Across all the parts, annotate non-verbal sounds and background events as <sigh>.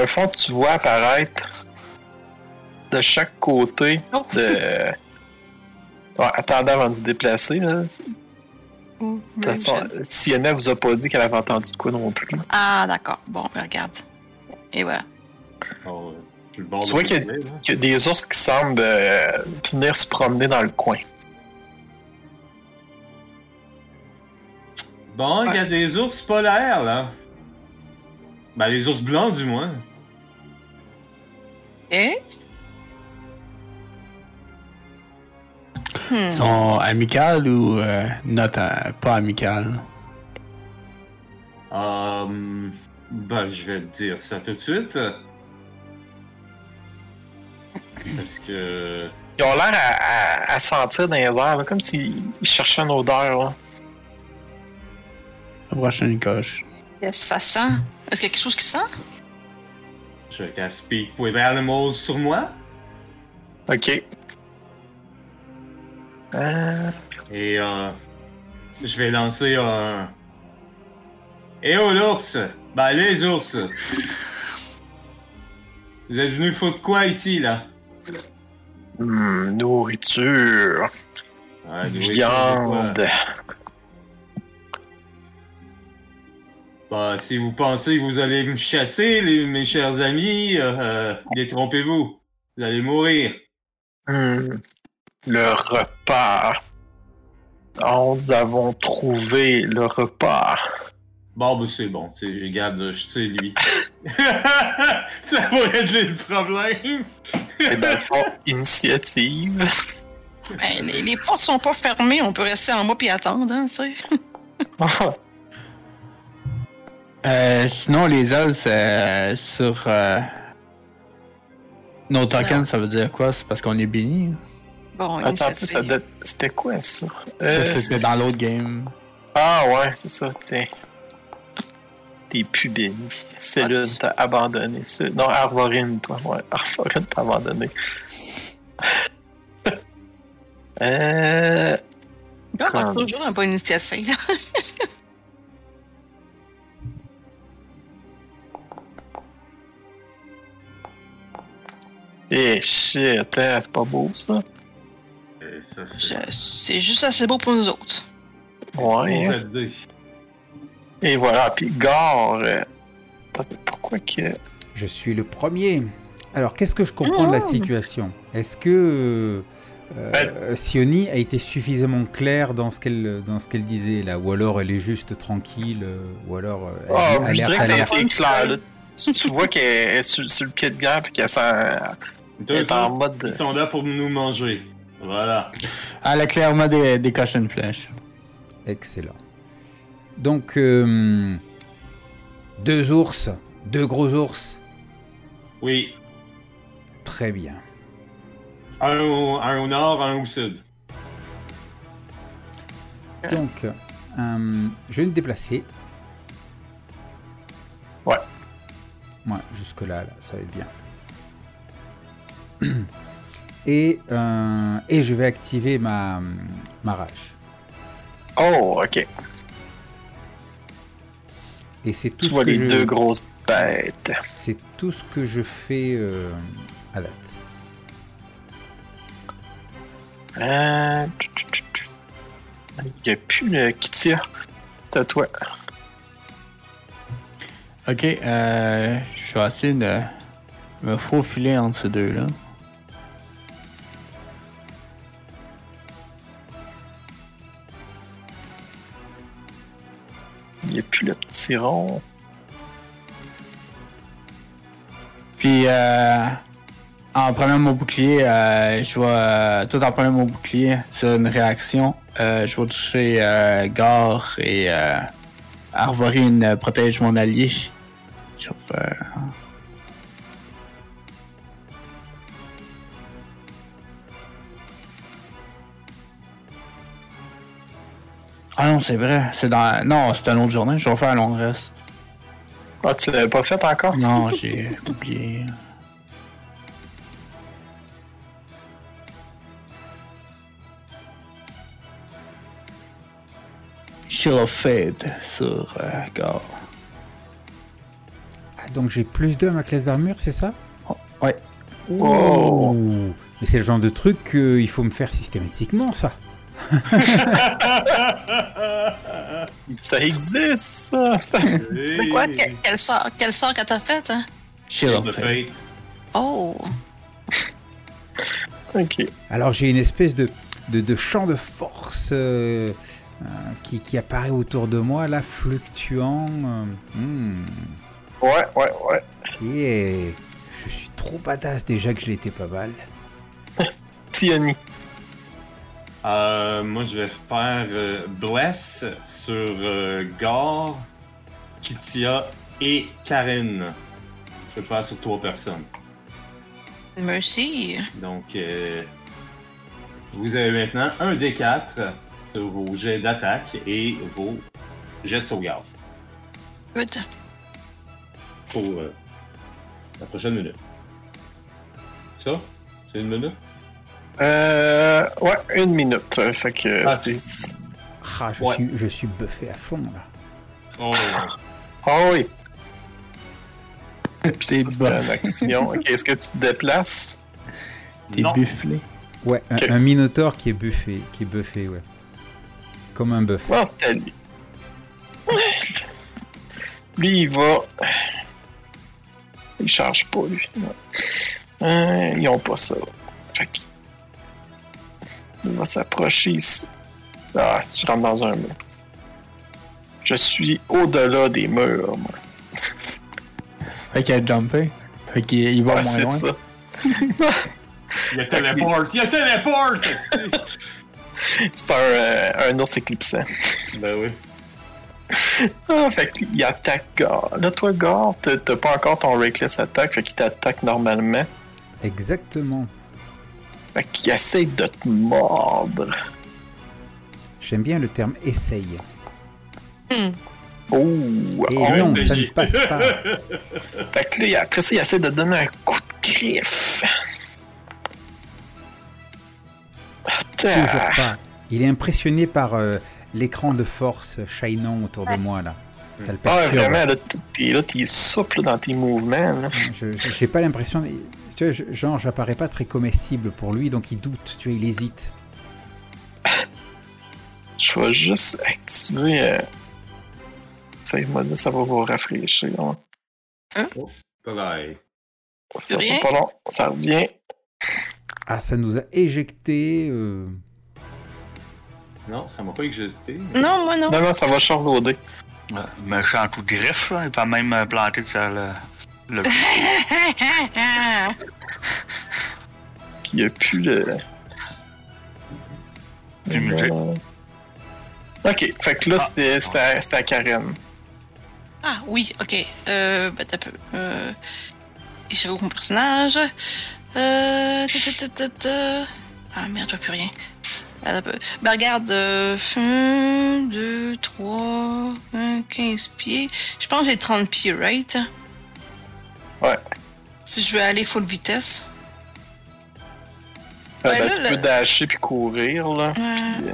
dans le fond, tu vois apparaître de chaque côté Oh. de. Ouais, attendez avant de vous déplacer. Là. De toute façon, Sienna vous a pas dit qu'elle avait entendu de quoi non plus. Ah, d'accord. Bon, ben, regarde. Et voilà. Oh, Tu de vois y, qu'il y a des ours qui semblent euh, venir se promener dans le coin. Bon, il y a des ours polaires, là. Ben, les ours blancs, du moins. Et? Ils sont amicales ou euh, not, euh, pas amicales? Hum, ben, je vais te dire ça tout de suite. Parce que... Ils ont l'air à, à- à sentir dans les airs, là, comme s'ils ils cherchaient une odeur. Là. La prochaine coche. Ça sent? Est-ce qu'il y a quelque chose qui sent? Je can speak with animals sur moi. Ok. Euh, Et euh, je vais lancer un. Eh oh l'ours! Ben les ours! Vous êtes venus foutre quoi ici là? hmm, nourriture, Ah, nourriture viande. Bah, si vous pensez que vous allez me chasser, les- mes chers amis, euh, euh, détrompez-vous. Vous allez mourir. Hmm, le repas. Oh, nous avons trouvé le repas. Bon, ben c'est bon. Regarde, je sais lui. <laughs> Ça va régler le problème. Dans le fond, initiative. Ben, les, les portes sont pas fermées, on peut rester en bas puis attendre, hein, tu sais. <laughs> Euh, sinon, les os euh, sur euh, nos tokens, ça veut dire quoi? C'est parce qu'on est béni? Bon, Attends, un peu, ça doit- c'était quoi ça? Ça, Euh, C'était dans l'autre game. Ah ouais, c'est ça, tiens. T'es plus béni. Cellule What? t'a abandonné. C'est- Non, Arvorine, toi. Ouais, <laughs> Arvorine t'a abandonné. <laughs> euh... On va toujours un bonne initiative. <laughs> Eh shit, hein, c'est pas beau ça? Ça, c'est- juste assez beau pour nous autres. Ouais. hein. Et voilà, puis Gore. euh, Pourquoi que. Je suis le premier. Alors, qu'est-ce que je comprends de la Oh. situation? Est-ce que euh, euh, Sioni a été suffisamment claire dans ce qu'elle dans ce qu'elle disait là, ou alors elle est juste tranquille, euh, ou alors euh, elle Ah, dit je dirais que c'est clair. là. Tu, vois qu'elle est sur, sur le pied de guerre puis qu'elle s'en- Deux elle est en autres, mode. de- Ils sont là pour nous manger. Voilà. Elle a clairement des, des coches une flèche. Excellent. Donc euh, deux ours, deux gros ours, Oui. très bien. Un au, un au nord, un au sud. Donc, euh, je vais me déplacer. Ouais. Ouais, jusque là, là, ça va être bien. <clears throat> Et, euh, et je vais activer ma, ma rage. Oh, ok. Et c'est tout, Tu ce vois que les je, deux grosses bêtes. c'est tout ce que je fais euh, à date. Euh... Il n'y a plus le Kitia. C'est à toi. Ok, euh, je vais essayer de me faufiler entre ces deux-là. Il n'y a plus le petit rond. Puis, euh, en prenant mon bouclier, euh, je vais, euh, tout en prenant mon bouclier sur une réaction, euh, je vais toucher euh, Gare et euh, Arvorine euh, protège mon allié. Sur, euh, Ah non, c'est vrai. C'est dans. Non, c'est une autre journée. Je vais faire un long reste. Ah, tu l'avais pas fait encore? Non, j'ai <laughs> oublié. Shield of Fate sur euh, Gare. Donc j'ai plus 2 à ma classe d'armure, c'est ça? Ouais. Oh. Mais c'est le genre de truc qu'il faut me faire systématiquement, ça. <laughs> ça existe, ça. C'est quoi? Quel, quel, sort, quel sort que t'as fait, hein? Shield of Fate. Oh! ok. Alors j'ai une espèce de, de, de champ de force euh, euh, qui, qui apparaît autour de moi, là, fluctuant. euh, hmm. Ouais, ouais, ouais. Et je suis trop badass déjà que je l'étais pas mal. <laughs> Tiani. Euh, moi, je vais faire euh, Bless sur euh, Gar, Kitia et Karen. Je vais le faire sur trois personnes. Merci. Donc, euh, vous avez maintenant un D4 sur vos jets d'attaque et vos jets de sauvegarde Good. pour euh, la prochaine minute. Ça? C'est une minute? Euh, ouais, une minute. Fait que Ah, c'est. Ah, je, Ouais. suis, je suis buffé à fond là. Oh, Ah oui. <laughs> Puis T'es action. Ok, est-ce que tu te déplaces? T'es bufflé. Ouais, un, Ok. un minotaure qui est buffé, qui est buffé, ouais. Comme un buff. Non, c'était lui. Lui, il va. Il charge pas, lui. Non. Euh, ils ont pas ça. Fait qu'il- Il va s'approcher ici. Ah, si je rentre dans un mur. Je suis au-delà des murs, moi. <laughs> Fait qu'il a jumpé. Fait qu'il il va Ouais, moins c'est loin. ça. <laughs> Il a téléport! Il a téléport! <laughs> C'est un, euh, un ours éclipsant. ben oui. Ah, fait qu'il attaque Gar. Là, toi, t'as t'as pas encore ton Reckless attack, fait qu'il t'attaque normalement. Exactement. Fait qu'il essaie de te mordre. J'aime bien le terme essaye. Oh! Et oh, non, ça ne passe pas. <laughs> Fait que là, après ça, il essaie de donner un coup de griffe. Attends. Toujours pas. Il est impressionné par euh, l'écran de force shinant autour de moi là. Ça le Ah, vraiment, là, t'es là, t'es souple dans tes mouvements. Là. Je je- j'ai pas l'impression. Tu vois, je- genre, j'apparais pas très comestible pour lui, donc il doute. Tu vois, il hésite. <coughs> Je vais juste activer. Euh... Ça, il m'a dit ça va vous rafraîchir. hein. Pareil. Ça, rien? c'est pas long. Ça revient. Ah, ça nous a éjecté. euh, Non, ça m'a pas éjecté. Non, moi non. Non, non, ça va charloader. Méchant coup de griffe, là. Il peut même euh, planter sur le. le... <laughs> N'y a plus le. Du musée. Ok, fait que là, Ah. c'était- c'était à- Karen. ah oui, ok. Euh, ben, t'as peu. Euh, je regroupe mon personnage. Euh, ta, ta, ta, ta, ta. Ah merde, je vois plus rien. Ah. Ben regarde, euh, 1, 2, 3, 15 pieds. Je pense que j'ai 30 pieds, right? Ouais. Si je veux aller full vitesse. Ouais, ben, là, tu le- peux dasher puis courir, là. Ouais. puis, euh,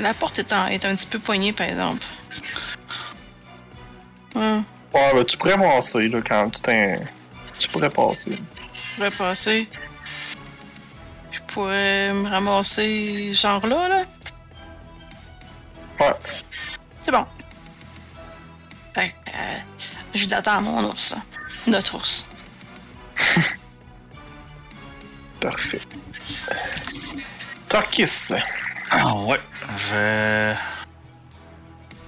La porte est, en- est un petit peu poignée, par exemple. Hum, Ouais, ben, tu pourrais passer, là, quand tu t'es. Tu pourrais passer. je pourrais passer. Je pourrais me ramasser genre là, là. Ouais. C'est bon. Fait que, euh, je d'attendre mon ours. Notre ours. <laughs> Parfait. Torkis. Ah, ouais. Je vais.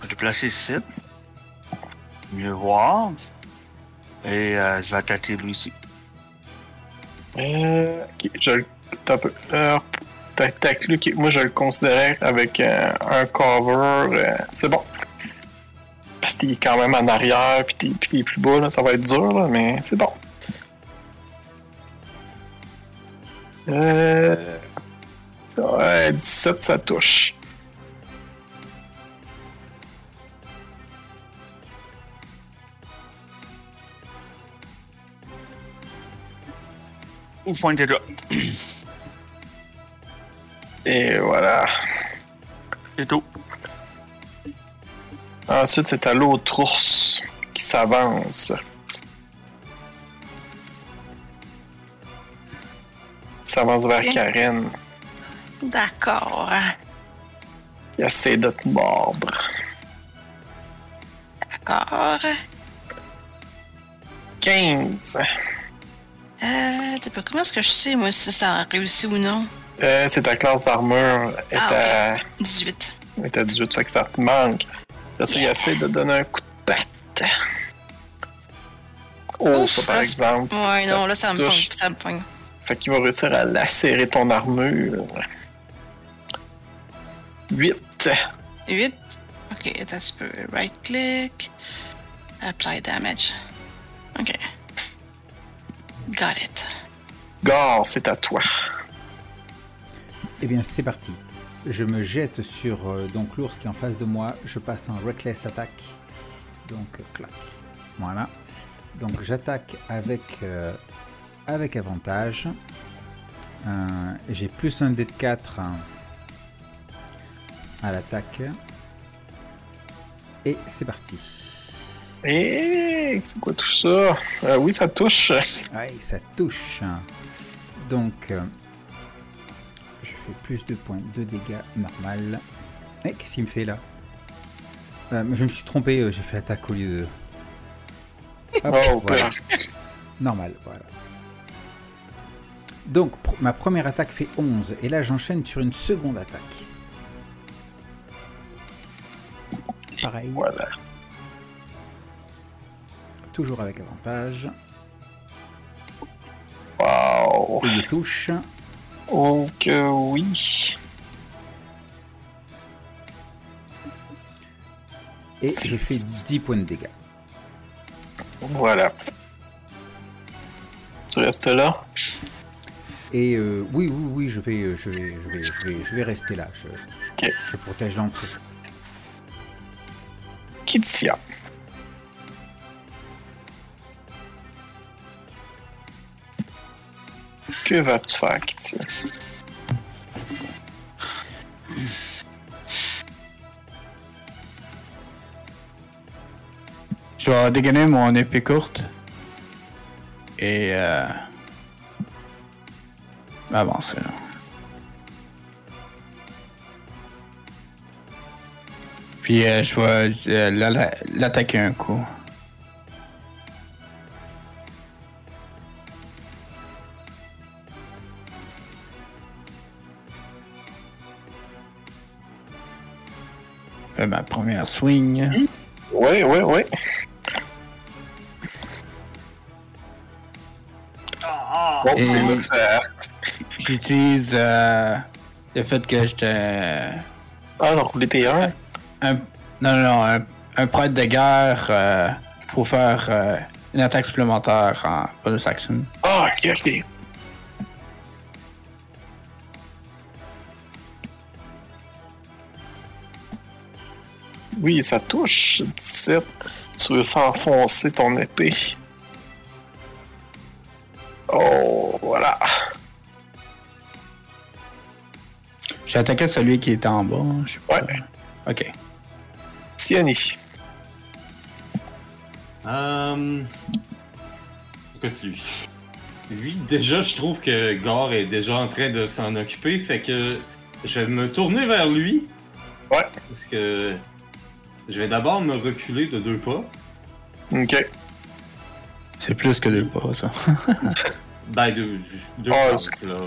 me déplacer ici. Mieux voir. Et euh, je vais attaquer lui ici. Euh, ok, je le. T'as un peu. Euh, tac, tac, moi je le considérais avec euh, un cover. euh, c'est bon. Parce qu'il est quand même en arrière, puis t'es, puis t'es plus bas, là, ça va être dur, là, mais c'est bon. Euh. ouais, 17, ça touche. Ou pointer là. Et voilà. C'est tout. Ensuite, c'est à l'autre ours qui s'avance. S'avance vers Karen. D'accord. Il essaie de te mordre. D'accord. 15. Euh, comment est-ce que je sais, moi, si ça a réussi ou non? Euh, c'est ta classe d'armure. est Ah, à- 18. est à 18, fait que ça te manque. Ça, il essaie de donner un coup de patte. Oh, Ouf, ça, par là, exemple. Ouais, Ça non, là, ça me pogne. Ça me pogne. Fait qu'il va réussir à lacérer ton armure. 8. 8. Ok, attends un petit peu. Right click. Apply damage. Ok. Got it. Gore, c'est à toi. Eh bien, c'est parti. Je me jette sur euh, donc l'ours qui est en face de moi. Je passe en reckless attack. Donc, clac. Voilà. Donc, j'attaque avec, euh, avec avantage. Euh, J'ai plus un dé de 4 hein, à l'attaque. Et c'est parti. Et c'est quoi tout ça? Euh, oui, ça touche. Ouais, ça touche. Donc, plus de points de dégâts normal. Eh, qu'est-ce qu'il me fait là Euh, Je me suis trompé, euh, j'ai fait attaque au lieu de. Hop, Oh, voilà. Normal, voilà. Donc, pr- ma première attaque fait 11, et là j'enchaîne sur une seconde attaque. Pareil, Voilà. toujours avec avantage. Wow. Et il touche. Oh que oui. Et je fais 10 points de dégâts. Voilà. Tu restes là? Et euh, oui, oui, oui, je vais, euh, je vais, je vais, je vais, je vais rester là. Je protège l'entrée. Kitsia. Que vas-tu faire, Kitsia? Je vais dégainer mon épée courte. Et euh. M'avancer là. Puis euh, je vais euh, la- la- l'attaquer un coup. Fais ma première swing. Oui, oui, oui. Bon, Et- c'est là que ça. J'utilise euh, le fait que j'étais Ah, non, rouler tes 1. un, non, non, non, un, un prêtre de guerre euh, pour faire euh, une attaque supplémentaire en bonus action. Ah, ok, ok. Oui, ça touche. 17. Tu veux s'enfoncer ton épée. Oh, voilà. J'ai attaqué celui qui était en bas, je sais pas. Ouais. Ok. Sioni. Euh... Écoute, lui. Lui, déjà, je trouve que Gore est déjà en train de s'en occuper, fait que je vais me tourner vers lui. Ouais. Parce que je vais d'abord me reculer de deux pas. Ok. C'est plus que deux pas, ça. <laughs> Ben, deux, deux Ah, pas, là.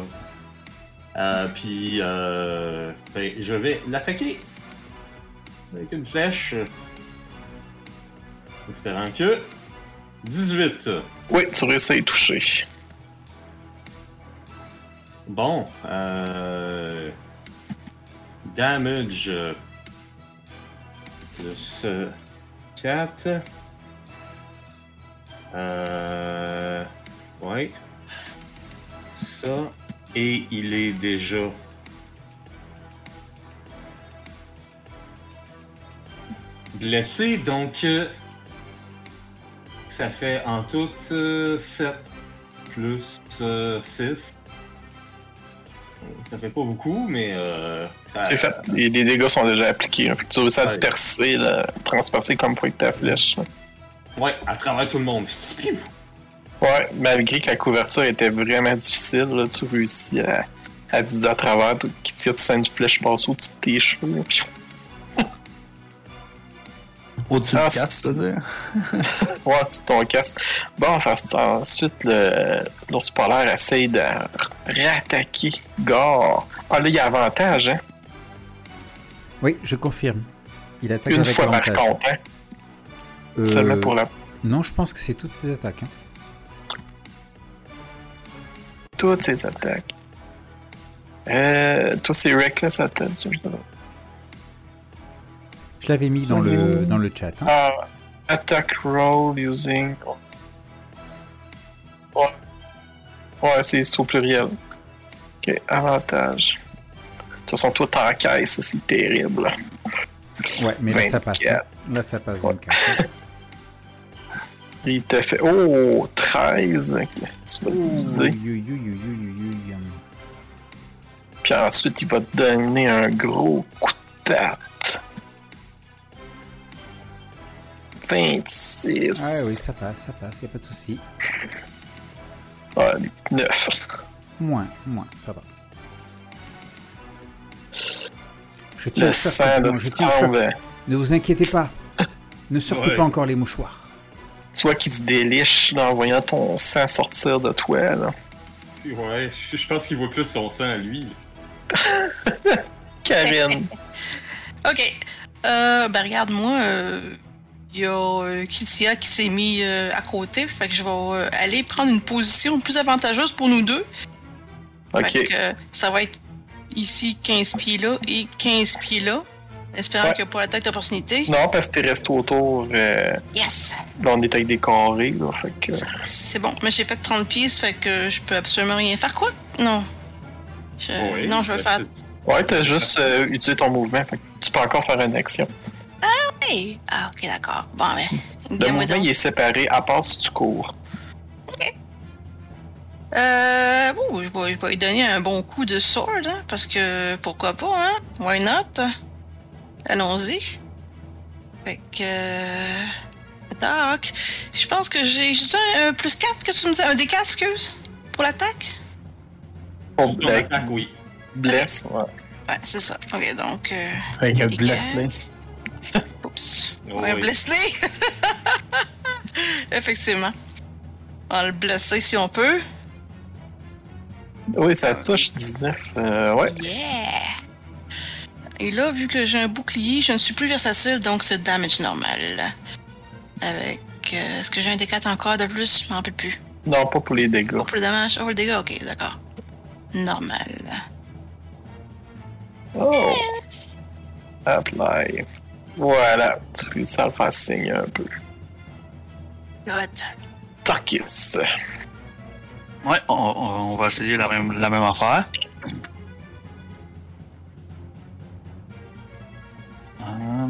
Euh, puis, euh, ben, je vais l'attaquer avec une flèche. Espérant que. 18. Oui, tu réussis à toucher. Bon, euh... Damage. Euh, Plus euh, 4. Euh... Ouais. Ça. Et il est déjà... Blessé, donc... euh, Ça fait en tout 7 plus 6. Ça fait pas beaucoup, mais euh, ça- C'est fait. Les, les dégâts sont déjà appliqués. hein. Fait que tu réussis à Ouais. te percer, là, transpercer comme faut avec ta flèche. Ouais, à travers tout le monde. Ouais, malgré que la couverture était vraiment difficile, là, tu réussis à, à viser à travers. Tout, qui tire, tu sens une flèche passer au-dessus de tes cheveux. Au-dessus Ah, du casque, c'est- tu veux dire? Ouais, tu ton casque. Bon, ensuite, le- l'ours polaire essaye de réattaquer Gore. Ah, là, il y a avantage, hein? Oui, je confirme. Il attaque Une avec fois par contre, hein? Euh, Seulement pour la... Non, je pense que c'est toutes ses attaques. hein. toutes ses attaques. Euh, toi, c'est Reckless Attack. Je l'avais mis dans le, dans le chat. hein. Ah, attack roll using. Ouais. Ouais, c'est au pluriel. Ok, avantage. De toute façon, toi, t'encaisses, ça, c'est terrible. Ouais, mais là ça passe. hein. 24. Là ça passe Ouais. 24. Il te fait. Oh, 13. Ok, Tu vas diviser. Puis ensuite, il va te donner un gros coup de patte. 26. Ah oui, ça passe, ça passe, y a pas de souci. Ah, 9. Moins, moins, ça va. Je tiens Le choc, je tiens choc. Ne vous inquiétez pas. Ne sortez Ouais. pas encore les mouchoirs. Tu vois qu'il se déliche là, en voyant ton sang sortir de toi. Là. Ouais, je, pense qu'il voit plus son sang à lui. <laughs> Karen. <laughs> Ok. Euh, ben regarde, moi, il y a euh, Kitsia qui s'est mis euh, à côté. Fait que je vais euh, aller prendre une position plus avantageuse pour nous deux. Fait que euh, ça va être ici 15 pieds là et 15 pieds là. Espérant Ouais. qu'il n'y a pas l'attaque d'opportunité. Non, parce que t'es resté autour. euh, Yes! là, on est avec des carrés. Que... C'est bon. Mais j'ai fait 30 pieds, ça fait que je peux absolument rien faire. Quoi? Non. Je- non, je vais ben, faire. Ouais, t'as juste euh, utilisé ton mouvement. Fait que tu peux encore faire une action. Hey! Ah, ok, d'accord. Bon. Le dis-moi mouvement, donc. il est séparé, à part si tu cours. Euh, bon, je vais, je vais lui donner un bon coup de sword, hein, parce que pourquoi pas, hein? Why not? Allons-y. Fait que. euh, Doc, je pense que j'ai juste un, un plus 4 que tu me disais. Un D4, excuse? Pour l'attaque? Pour Ton attaque, oui. blesse, ouais. Ouais, c'est ça. Ok, donc. Euh, Fait que Des blessé. Oups. Oh, blessé! <laughs> Effectivement. On va le blesser si on peut. Oui, ça touche 19. Euh, ouais. Yeah! Et là, vu que j'ai un bouclier, je ne suis plus versatile, donc c'est damage normal. Avec. euh, Est-ce que j'ai un D4 encore de plus? Je m'en rappelle plus. Non, pas pour les dégâts. Pas pour le damage? Oh, le dégât, ok, d'accord. Normal. Oh! Apply. Voilà, tu réussis à le faire signer un peu. Good. Tarkis. Ouais, on, on- va essayer la même, la même affaire. Euh...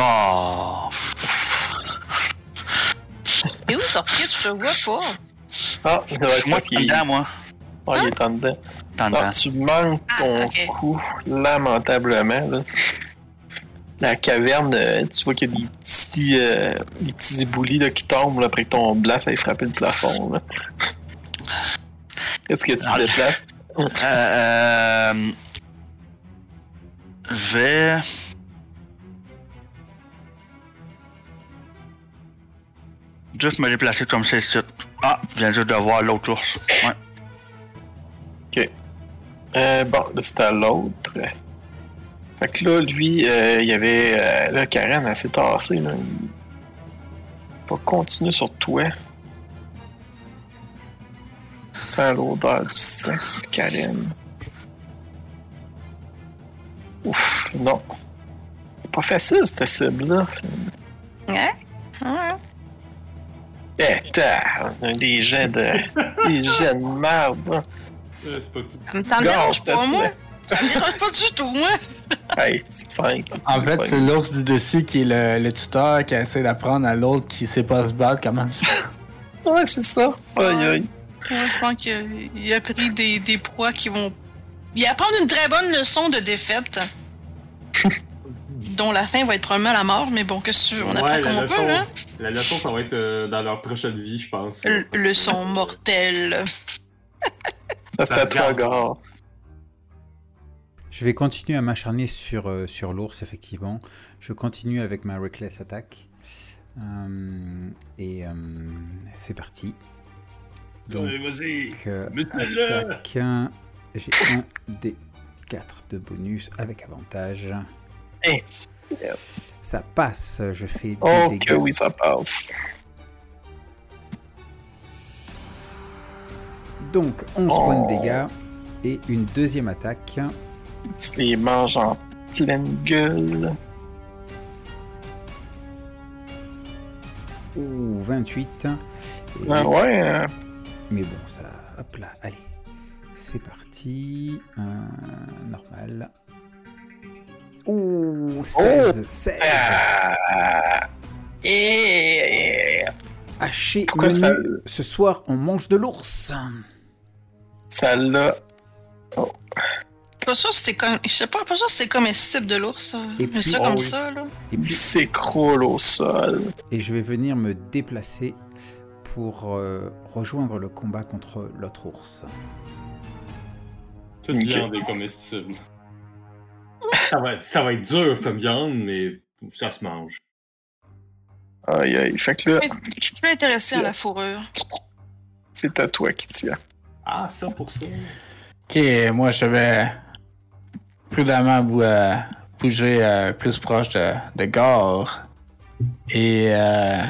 Oh, Et où, Torquis? Je te vois pas. Ah, c'est vrai, c'est moi, c'est qu'il dedans, moi. ah, il est en dedans. Ah, tu manques Ah, ton ok. coup lamentablement. Là. La caverne, euh, tu vois qu'il y a des petits, euh, des petits éboulis là, qui tombent là, après que ton blast ait frappé le plafond. Est-ce que tu te Ah. déplaces? Euh, euh, je vais. Juste me déplacer comme c'est. Ah, je viens juste de voir l'autre ours. Ouais. Euh, bon, là, c'est à l'autre. Fait que là, lui, euh, il y avait. Euh, là, Karen, elle s'est tassée. Là. Il va continuer sur toi. Sans l'odeur du sang sur Karen. Ouf, non. Pas facile, cette cible-là. Ouais? Ouais. Eh, t'as, on a des jets de. des jets de merde, là. Euh, C'est pas tout. Ça me t'en pas, moi? Ça me dérange pas du tout, moi? Hey, 5. En fait, c'est l'ours du dessus qui est le, le tuteur qui essaie d'apprendre à l'autre qui sait pas se battre comment Ouais, c'est ça. Aïe, aïe. Ouais, je pense qu'il a, il a pris des, des proies qui vont. Il apprend une très bonne leçon de défaite. <laughs> dont la fin va être probablement la mort, mais bon, qu'est-ce que tu veux, on apprend Ouais, comme on leçon, peut, hein? la leçon, ça va être euh, dans leur prochaine vie, je pense. Le, le son mortel. Ça, <laughs> c'est à toi, regarde. Gare. Je vais continuer à m'acharner sur, euh, sur l'ours, effectivement. Je continue avec ma Reckless Attack. Euh, et euh, c'est parti. Donc, vas-y. euh, attaque 1. J'ai un des 4 de bonus avec avantage. Ça passe, je fais 2 Oh, dégâts. que oui, ça passe. Donc 11 Oh. points de dégâts et une deuxième attaque. Les manges en pleine gueule. Ouh, 28. Et- Ah ouais, hein. Mais bon, ça. Hop là, allez. C'est parti. Euh, normal. Ouh, 16. 16. Ah. Et Haché menu. ça- Ce soir, on mange de l'ours. Ça l'a. Pas sûr si c'est comme. Je sais pas, pas sûr si c'est comestible de l'ours. Mais ça Oh comme oui. ça, là. Et Il puis, s'écroule au sol. et je vais venir me déplacer pour euh, rejoindre le combat contre l'autre ours. Toute Ok. viande est comestible. ça, va, ça va être dur comme viande, mais ça se mange. Aïe aïe. Fait que là, Je suis intéressé à la fourrure. c'est à toi qui tient. Ah, ça pour ça. Ok, moi je vais prudemment euh, bouger euh, plus proche de, de Gore. Et euh,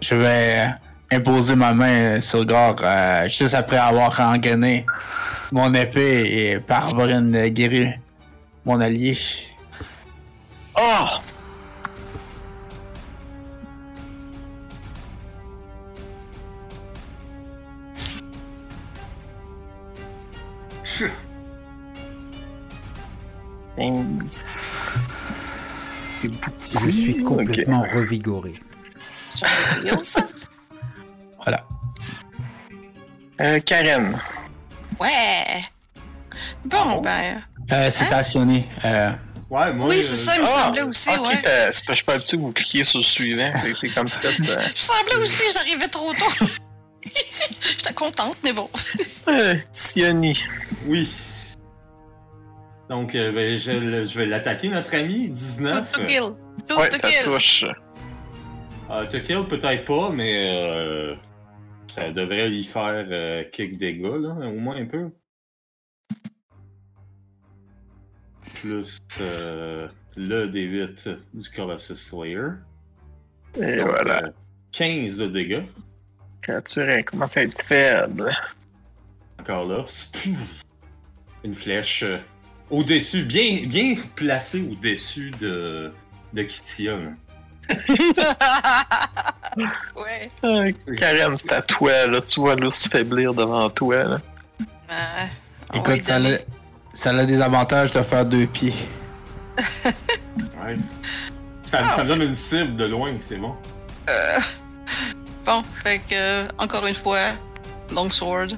je vais imposer ma main sur Gore euh, juste après avoir engainé mon épée et parvenir guérir mon allié. Oh! Je suis complètement revigoré. Les heels. <laughs> Voilà. Euh, Karen. Ouais! Bon, ben. Euh, c'est stationné. Euh, Ouais, moi. oui, euh, c'est ça, il me Ah, semblait aussi, ok, ouais. c'est suis pas habitué que vous cliquez sur le suivant. <laughs> C'est comme ça. euh, Je semblais aussi, j'arrivais trop tôt. <laughs> J'étais contente, mais bon. Euh, Tioni. Oui. Donc, euh, ben, je, le- je vais l'attaquer, notre ami. Tout 19. to kill. Tout Ouais, to ça kill. touche. Euh, te kill peut-être pas, mais euh, ça devrait lui faire euh, quelques dégâts, là, au moins un peu. Plus euh, le D8 du Colossus Slayer. Et Donc, voilà. euh, 15 de dégâts. créature elle commence à être faible. Encore là. Une flèche euh, au-dessus, bien, bien placée au-dessus de, de Kitia. <laughs> ouais. Ah, Karen, c'est à toi, là. Tu vois l'ours faiblir devant toi, là. Euh, écoute, ça a, ça a des avantages de faire deux pieds. Ouais. Ça, ça donne une cible de loin, c'est bon. Euh, Bon, fait que, encore une fois, Longsword.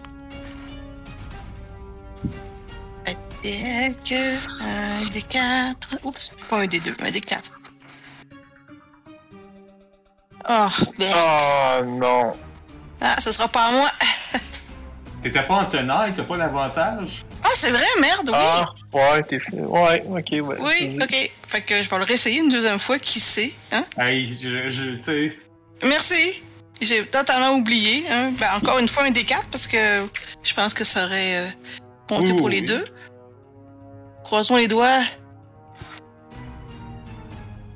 Attaque, un des 4. Oups, pas un des 2, un des 4. Oh, ben. Oh non. Ah, ce sera pas à moi. <laughs> T'étais pas en tenaille, t'as pas l'avantage? Ah, c'est vrai, merde, oui. Ah, ouais, t'es fait. Ouais, ok, ouais. oui, ok. Fait que je vais le réessayer une deuxième fois, qui sait, hein? Hey, je, je tu sais. Merci. J'ai totalement oublié. Hein? Ben, encore une fois, un des 4 parce que je pense que ça aurait euh, compté Oui, pour oui, les oui. deux. Croisons les doigts.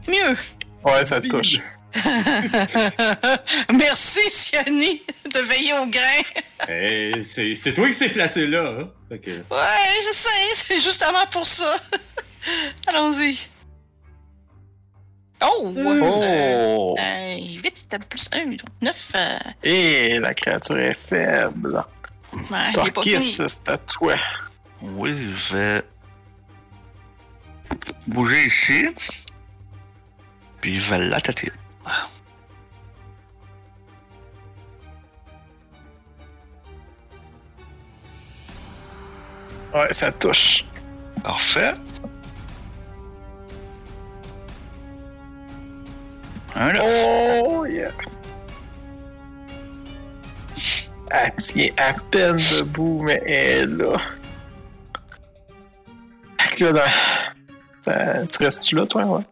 Mieux. Ouais, ça touche. <laughs> Merci, Siani, de veiller au grain. Hey, c'est c'est toi qui s'est placé là, hein? Ouais, je sais, c'est justement pour ça. Allons-y. Oh! Oh! 8 plus 1, 9. Euh, Et la créature est faible. ouais. Torquis, c'est à toi. Oui, je vais bouger ici. Puis je vais l'attaquer. Ouais, ça touche. Parfait. Oh, yeah! Elle tient à peine debout, mais elle est là. Fait que là, dans- Euh, tu restes-tu là, toi, ouais?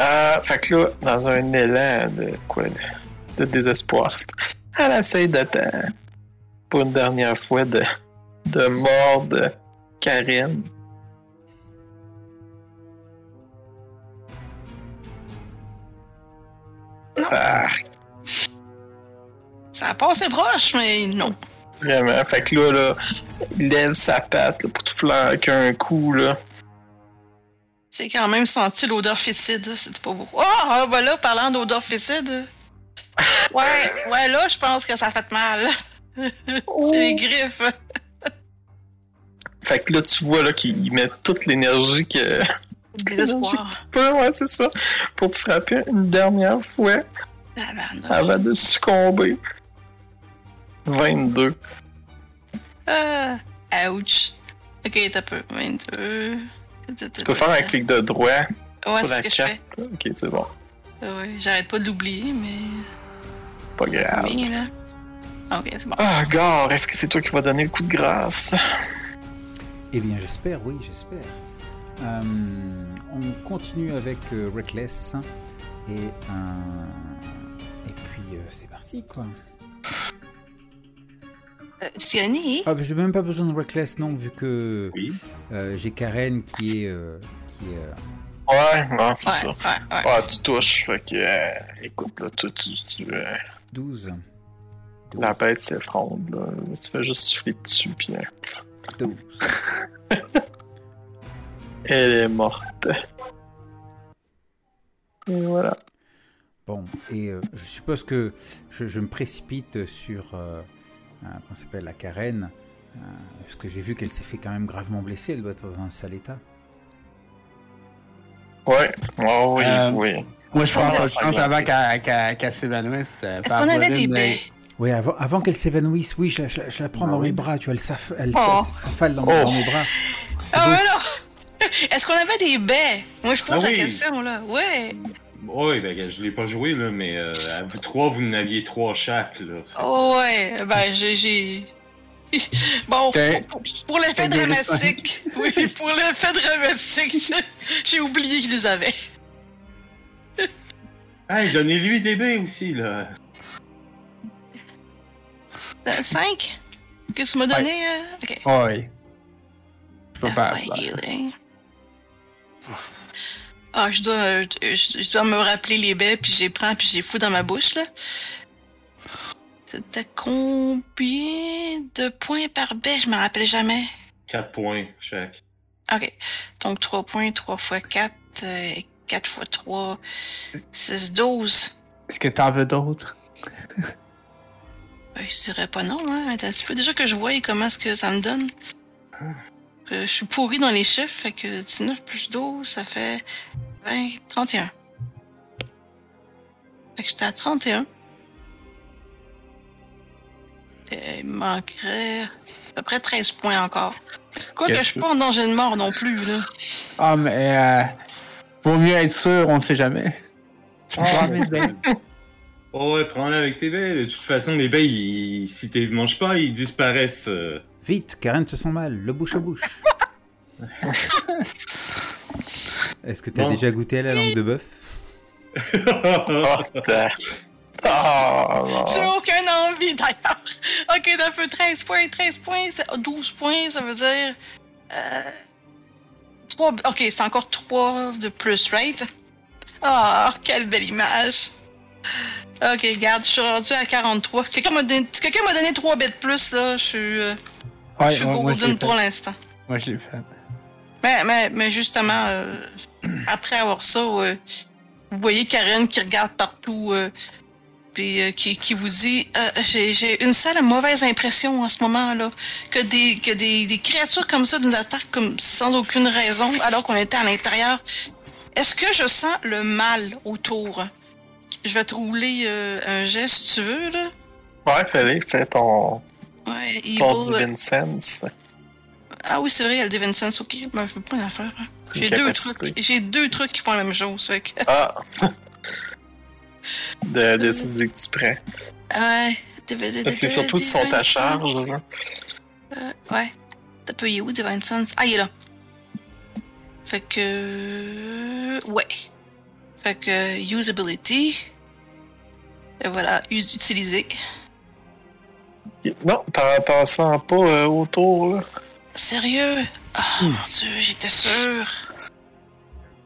Euh, fait que là, dans un élan de quoi, de, de désespoir, elle essaie d'attendre pour une dernière fois de, de mordre Karen. Ah, Ça a passé proche, mais non. Vraiment. Fait que là, là il lève sa patte là, pour te flanquer un coup. Là. J'ai quand même senti l'odeur fécide, c'était pas beau. Oh, ah, ben là, parlant d'odeur fécide. Ouais, ouais, là, je pense que ça fait mal. <laughs> C'est les griffes. Fait que là, tu vois là, qu'il met toute l'énergie que <laughs> Désespoir. <laughs> peut. Ouais, c'est ça. Pour te frapper une dernière fois avant de succomber. 22. Ah, ouch. Ok, t'as peu. 22. Tu peux faire un clic de droit Ouais, sur c'est la ce que je carte. fais. Ok, c'est bon. Ouais, j'arrête pas de l'oublier, mais. Pas grave. Là. Ok, c'est bon. Ah, Gare, est-ce que c'est toi qui vas donner le coup de grâce? Eh bien, j'espère, oui, j'espère. Euh, on continue avec euh, Reckless. Et, euh, et puis, euh, c'est parti, quoi. Euh, Sioni, Ah, bah, j'ai même pas besoin de Reckless, non, vu que Oui. euh, j'ai Karen qui est. euh, qui est euh, Ouais, non, c'est Ouais, ça. ouais, ouais. Ah, tu touches. Fait que, euh, écoute, là, toi, tu, tu, euh, 12. 12. la bête s'effronde, là. Tu fais juste souffler dessus, puis euh, 12. elle est morte. Et voilà. Bon, et euh, je suppose que je, je me précipite sur. Euh, euh, comment s'appelle La Karen. euh, parce que j'ai vu qu'elle s'est fait quand même gravement blesser. Elle doit être dans un sale état. Ouais, ouais, oui, Euh, oui. Moi, je ça chance va. avant qu'elle qu'elle s'évanouisse. euh, Est-ce par qu'on avait des baies? Oui, avant, avant qu'elle s'évanouisse, oui, je, la- je la- je la prends Ah dans oui. mes bras. Tu vois, elle Oh. s'affale dans, Oh. dans mes bras. C'est Ah là! Est-ce qu'on avait des baies? Moi, je pose Ah la oui. question, là. Ouais. Oui, ben, je l'ai pas joué, là, mais euh, à vous trois, vous en aviez trois chaque, là. Oh, ouais. Ben, j'ai. <laughs> Bon, pour, l'effet dramatique, <laughs> oui, pour l'effet dramatique, <laughs> j'ai- oublié que je les avais. Hey, donnez-lui des baies aussi, là. 5? Que tu m'as donné? euh. Ouais. Je peux pas. Ah, je dois, euh, je, je dois me rappeler les baies, puis je les prends, puis je les fous dans ma bouche, là. C'était combien de points par baie? Je me rappelle jamais. Quatre points chaque. Ok. Donc, 3 points, 3 fois 4, 4 fois 3, 6, 12. Est-ce que t'en veux d'autres? Ben, je dirais pas non, hein. Attends un petit peu. Déjà que je vois comment est-ce que ça me donne. Euh, je suis pourri dans les chiffres, fait que 19 plus 12, ça fait 20, 31. Fait que j'étais à 31. Et il me manquerait à peu près 13 points encore. Quoi que je suis pas en danger de mort non plus, là. Ah, mais. Euh, vaut mieux être sûr, on ne sait jamais. <laughs> Tu Ah. prends mes baies. Oh, ouais, prends-le avec tes baies. De toute façon, les baies, ils- si tu les manges pas, ils disparaissent. euh. Vite, Karen te sent mal. Le bouche à bouche. <laughs> Est-ce que tu as Bon. déjà goûté à la langue de bœuf? Oh, t'as- non. J'ai aucune envie d'ailleurs. Ok, d'un peu 13 points, 13 points, c'est- 12 points, ça veut dire. Euh, 3, ok, c'est encore 3 de plus, right? Ah, quelle belle image. Ok, regarde, je suis rendu à 43. Quelqu'un m'a donné, quelqu'un m'a donné 3 bits de plus, là. Je suis, euh, Ouais, je suis ouais, moi, golden l'ai pour l'instant. Moi, je l'ai fait. Mais, mais, mais justement, euh, <clears throat> après avoir ça, euh, vous voyez Karen qui regarde partout, euh, puis euh, qui, qui vous dit euh, j'ai, j'ai une sale mauvaise impression en ce moment-là, que des que des, des créatures comme ça nous attaquent comme sans aucune raison, alors qu'on était à l'intérieur. Est-ce que je sens le mal autour? Je vais te rouler euh, un geste si tu veux, là. Ouais, fais-le, fais ton. Ouais, Evil. euh, Divine Sense. Ah oui, c'est vrai, il y a le Divine Sense, ok. Ben, je veux pas en faire. hein. J'ai deux trucs. J'ai deux trucs qui font la même chose. Fait que... Ah! <laughs> de, de celui que tu prends. Ouais. C'est surtout si sont à charge. Euh, ouais. T'as payé où, Divine Sense? Ah, il est là. Fait que. Ouais. Fait que. Usability. Et voilà, use utiliser. Non, t'en sens pas euh, autour, là. Sérieux? Oh mon dieu, j'étais sûr.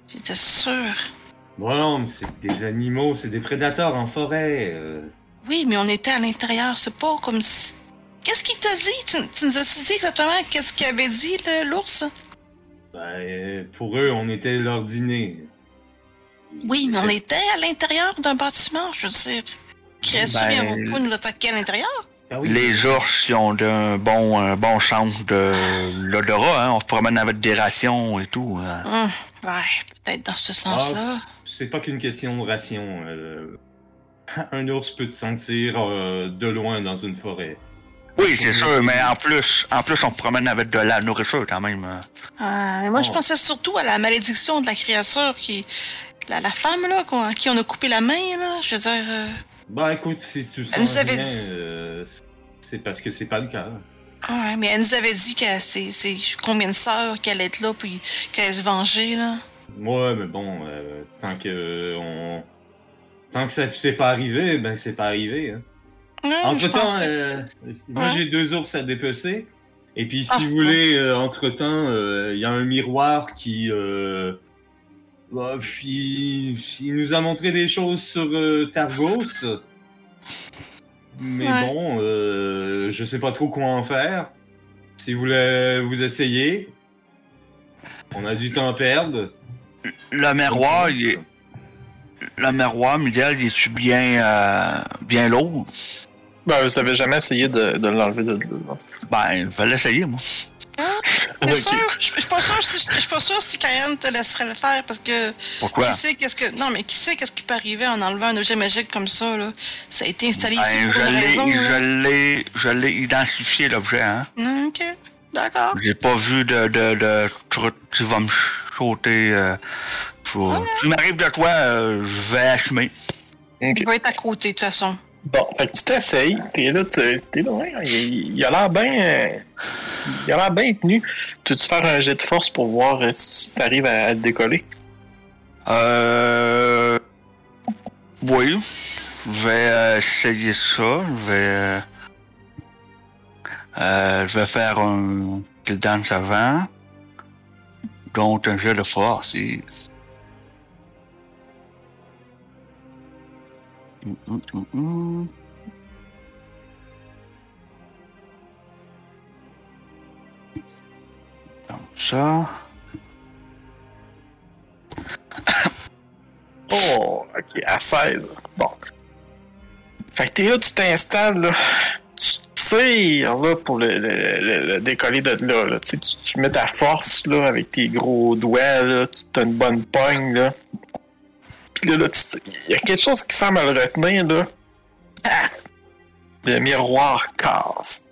J'étais sûr. Bon, non, mais c'est des animaux, c'est des prédateurs en forêt. euh. Oui, mais on était à l'intérieur, c'est pas comme si. Qu'est-ce qu'il t'a dit? Tu, tu nous as dit exactement qu'est-ce qu'il avait dit, le- l'ours? Ben, pour eux, on était leur dîner. Oui, mais on était à l'intérieur d'un bâtiment, je veux dire. Créatures, Ben, pas nous attaquer à l'intérieur? Ah oui. Les ours, ils ont un bon, un bon sens de l'odorat, hein. On se promène avec des rations et tout. hein. Hum, ouais, peut-être dans ce sens-là. C'est pas qu'une question de ration. euh. <laughs> Un ours peut te sentir euh, de loin dans une forêt. Oui, c'est sûr, mais en plus, en plus, on se promène avec de la nourriture quand même. hein. Euh, moi, je Oh. pensais surtout à la malédiction de la créature qui. La, la femme, là, à qui on a coupé la main, là. Je veux dire. Euh, Bah écoute, si tu Elle sens nous avait rien, dit- euh, c'est parce que c'est pas le cas. Ouais, mais elle nous avait dit que c'est combien de sœurs qu'elle être là, puis qu'elle se venger, là? Moi, mais bon, euh, tant que on... tant que ça c'est pas arrivé, ben c'est pas arrivé. Hein. Ouais, Entre temps, que- moi Ouais. j'ai deux ours à dépecer. Et puis si Ah, vous voulez, entre temps, il y a un miroir qui, euh, bah, il, il nous a montré des choses sur euh, Targos. Mais Ouais. bon, euh, je sais pas trop quoi en faire. Si vous voulez vous essayer, on a du temps à perdre. Le miroir, il est, le miroir, Miguel, il est-tu bien, euh, bien lourd? Ben, vous avez jamais essayé de, de l'enlever de. Ben, je vais l'essayer, moi. Bien Sûr, je je suis pas sûr si je suis pas sûr si Karen te laisserait le faire parce que Pourquoi? qui sait qu'est-ce que non mais qui sait qu'est-ce qui peut arriver en enlevant un objet magique comme ça là? Ça a été installé ici Ben, pour je l'ai, je l'ai, je l'ai identifié, l'objet, hein. Hum, Ok, d'accord. J'ai pas vu de, de, de truc qui va me sauter. Euh, pour... M'arrive de quoi, euh, je vais assumer. Ok. Il va être à côté de toute façon. Bon, fait que tu t'essayes, t'es là, t'es t'es loin, il, a l'air bien. Il a l'air bien tenu. Tu veux-tu faire un jet de force pour voir euh, si ça arrive à, te décoller? Euh. Oui. Je vais euh, essayer ça. Je vais. euh, euh, je vais faire un dance avant. Donc un jeu de force. Et... <coughs> Oh, ok, à 16. Bon. Fait que t'es là, tu t'installes, là. Tu tires, là, pour le, le, le- le décoller de là, là. Tu, tu mets ta force, là, avec tes gros doigts, là. Tu as une bonne pogne, là. Puis là, là, tu il y a quelque chose qui semble le retenir, là. Ah! Le miroir casse.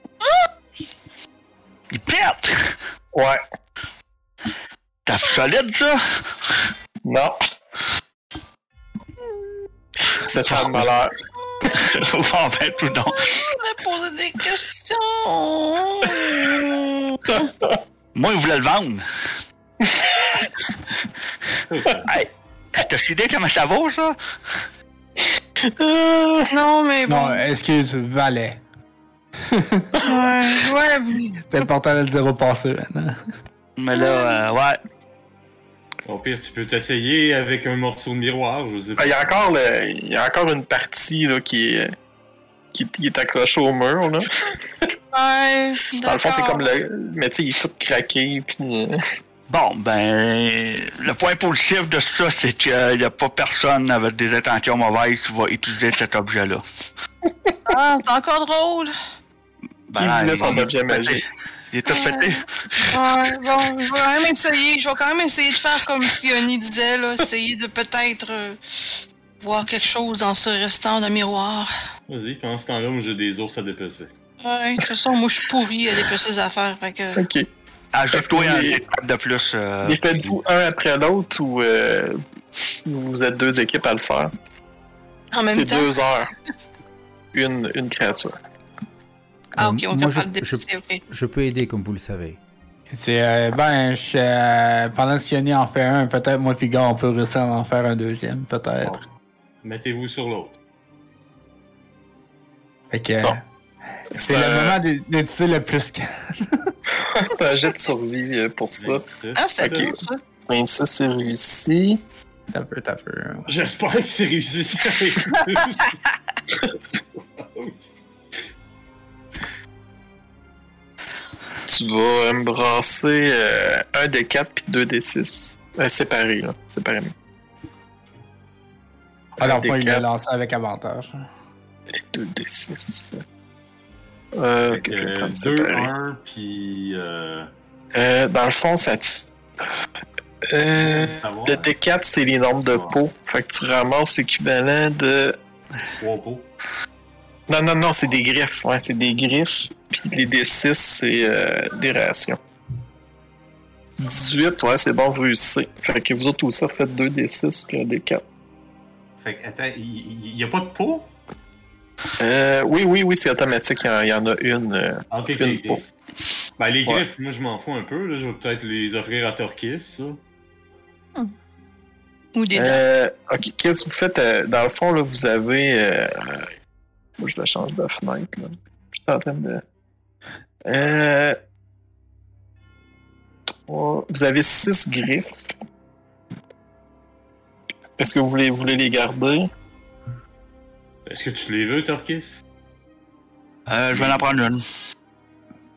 Il pète! Ouais. T'as solide ça? Non. C'est pas de malheur. <laughs> bon ben tout donc. Je vais poser des questions. Moi, il voulait le vendre. <laughs> hey, t'as idée comment ça vaut, ça? <laughs> Euh, non mais bon. Non, excuse, valet. Ouais, ouais. C'est important de le dire au passé maintenant. Mais là, euh, ouais. Au pire, tu peux t'essayer avec un morceau de miroir, je sais pas. Ah, Il y a encore le, il y a encore une partie là, qui est qui, qui est accrochée au mur là. Ouais, Dans le fond, c'est comme le, mais tu sais, il est tout craqué puis. Euh, Bon, ben, le point positif de ça, c'est qu'il n'y a pas personne avec des intentions mauvaises qui va utiliser cet objet-là. <laughs> Ah, c'est encore drôle. Ben, il son objet magique. Il est tout pété. <laughs> Ouais, bon, je vais quand même essayer. Je vais quand même essayer de faire comme Sioni disait, là. Essayer de peut-être euh, voir quelque chose dans ce restant de miroir. Vas-y, pendant ce temps-là, moi j'ai des ours à dépecer. Ouais, de toute façon, moi, je suis pourri à déplacer des affaires. Fait que... Ok. Ajoute-toi Est-ce que un les- étape de plus. euh, Les faites-vous un après l'autre ou euh, vous êtes deux équipes à le faire? En même C'est temps? deux heures. Une, une créature. Ah, ok, Euh, on peut je- pas le déplacer, ok. Je peux aider, comme vous le savez. C'est euh, ben je, euh, pendant que Sioni en fait un, peut-être moi puis on peut réussir à en faire un deuxième, peut-être. Bon. Mettez-vous sur l'autre. Fait que Bon. C'est le moment d'é- d'utiliser le plus que. <laughs> C'est un jet de survie euh, pour ça. Ah, c'est Ok. ça. 26, c'est réussi. T'as peu, t'as peu. J'espère que c'est réussi. <laughs> Tu vas me brasser euh, un des 4 puis deux des 6. Euh, séparés, là. Séparément. Alors, moi, il l'a lancé avec avantage. et deux des 6. Euh, Fait ok, je vais que prendre 2, séparé. 1, puis. Euh, Euh, dans le fond, ça te. Euh, le D4, c'est les nombres de Ouais. pots. Fait que tu ramasses l'équivalent de. trois pots. Non, non, non, c'est des griffes. Ouais, c'est des griffes. Puis les D6, c'est euh, des rations. 18, ouais, c'est bon, vous réussissez. Fait que vous autres aussi, faites 2 D6 puis un D4. Fait que, attends, il n'y a pas de pot? Euh, oui, oui, oui, c'est automatique. Il y en, il y en a une. euh, Ah, ok, ok, Une ok. pot. Ben, les Ouais. griffes, moi, je m'en fous un peu. Là. Je vais peut-être les offrir à Torquis, ça. Ou des. Euh, ok, qu'est-ce que vous faites? euh, dans le fond, là, vous avez. Euh, moi, je la change de fenêtre. Là. Je suis en train de. Euh, trois- Vous avez six griffes. Est-ce que vous voulez, vous voulez les garder? Est-ce que tu les veux, Torquis? euh, je vais en prendre une.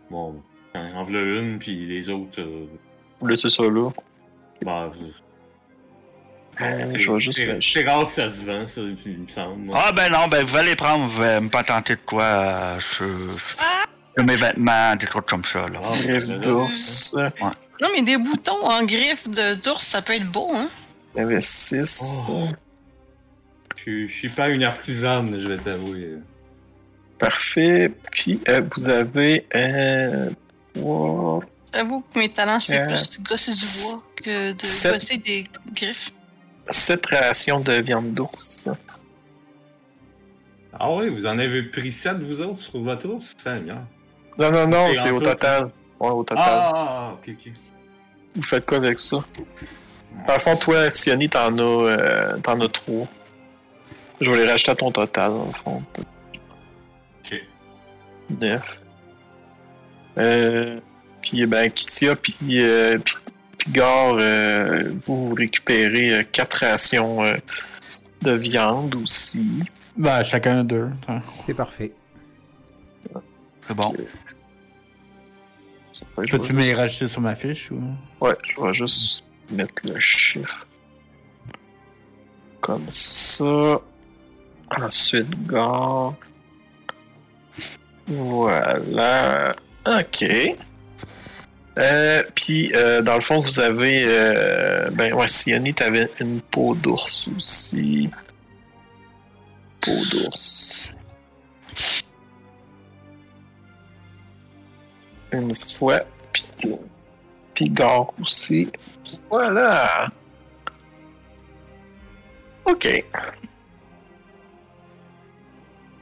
Bon, en en voilà une, puis les autres. euh, Vous laissez ça là. bah, Euh, je vais juste. c'est- rare que ça se vend, ça, il me semble. moi. Ah ben non, ben vous allez les prendre, vous allez me pas tenter de quoi euh, sur, sur mes vêtements, des trucs comme ça. Là. Ah, Griffe ben là, d'ours. Non, mais des boutons en griffes de- d'ours, ça peut être beau, hein? Il y avait six. Oh. Je je suis pas une artisane, je vais t'avouer. Parfait. Puis, euh, vous avez. Euh, trois, J'avoue que mes talents, c'est Euh, plus de gosser du bois que de sept. gosser des griffes. sept rations de viande d'ours. Ah oui, vous en avez pris 7, vous autres, sur votre ours? Seigneur. Non, non, non, C'est au total. Ouais, au Ah, total. ah, ah, ok, ok. Vous faites quoi avec ça? Le fond, toi, Sioni, t'en as, euh, t'en as trois. Je vais les racheter à ton total, dans le fond. Ok. Neuf. Euh, puis, ben, Kitia, puis, euh, puis, euh, vous, récupérez euh, quatre rations euh, de viande aussi. Ben, chacun deux. hein. C'est parfait. C'est bon. Je Peux-tu me juste- les rajouter sur ma fiche ou? Ouais, je vais juste mettre le chiffre. Comme ça. Ensuite, gare. Voilà. OK. Euh, puis, euh, dans le fond, vous avez. Euh, ben, ouais, Siani, t'avais une peau d'ours aussi. Peau d'ours. Une fois. Puis, gare aussi. Voilà. OK.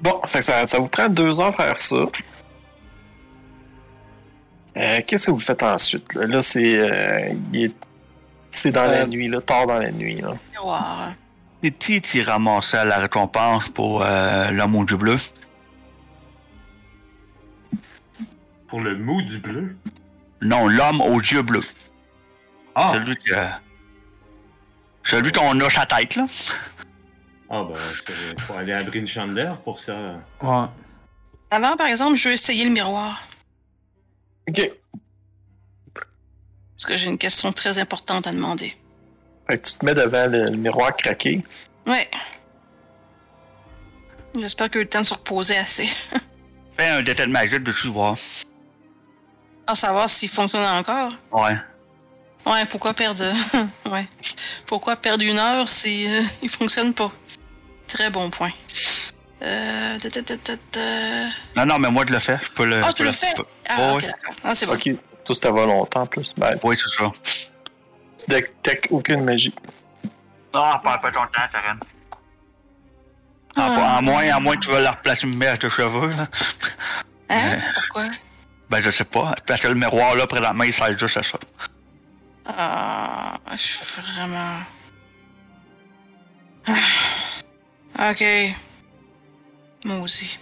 Bon, fait que ça, ça vous prend deux heures faire ça. Euh, Qu'est-ce que vous faites ensuite? Là, Là, c'est euh, c'est dans la Euh, nuit, là, tard dans la nuit. Là. C'est qui qui ramassait la récompense pour euh, l'homme au du bleu? Pour le mou du bleu? Non, l'homme aux yeux bleus. Ah! Celui que. Celui qu'on a sa tête, là. Ah, ben, c'est- faut aller à Brinchander pour ça. Ouais. Avant, par exemple, je veux essayer le miroir. OK. Parce que j'ai une question très importante à demander. Fait que tu te mets devant le, le miroir craqué. Ouais. J'espère que le temps de se reposer assez. <laughs> Fais un détail magique dessus, voir. À savoir s'il fonctionne encore. Ouais. Ouais, pourquoi perdre. <laughs> ouais. Pourquoi perdre une heure si euh, il fonctionne pas? Très bon point. Euh. Non, non, mais moi, je le fais. Je peux le. Ah, je tu le fais? Ah, Oh, ok, d'accord. Ah, c'est bon. Ok, tout c'était volontaire en plus. Ben, Oui, c'est ça. tu détectes aucune magie. Ah, pas pas ton temps, Karen. En, Ah. à moins, à moins que tu veux la replacer une mèche de cheveux, là. Hein? Pourquoi? Ben, je sais pas. Parce que le miroir, là, présentement, il sert juste à ça. Ah, je suis vraiment. Ah. Ok. Maudit.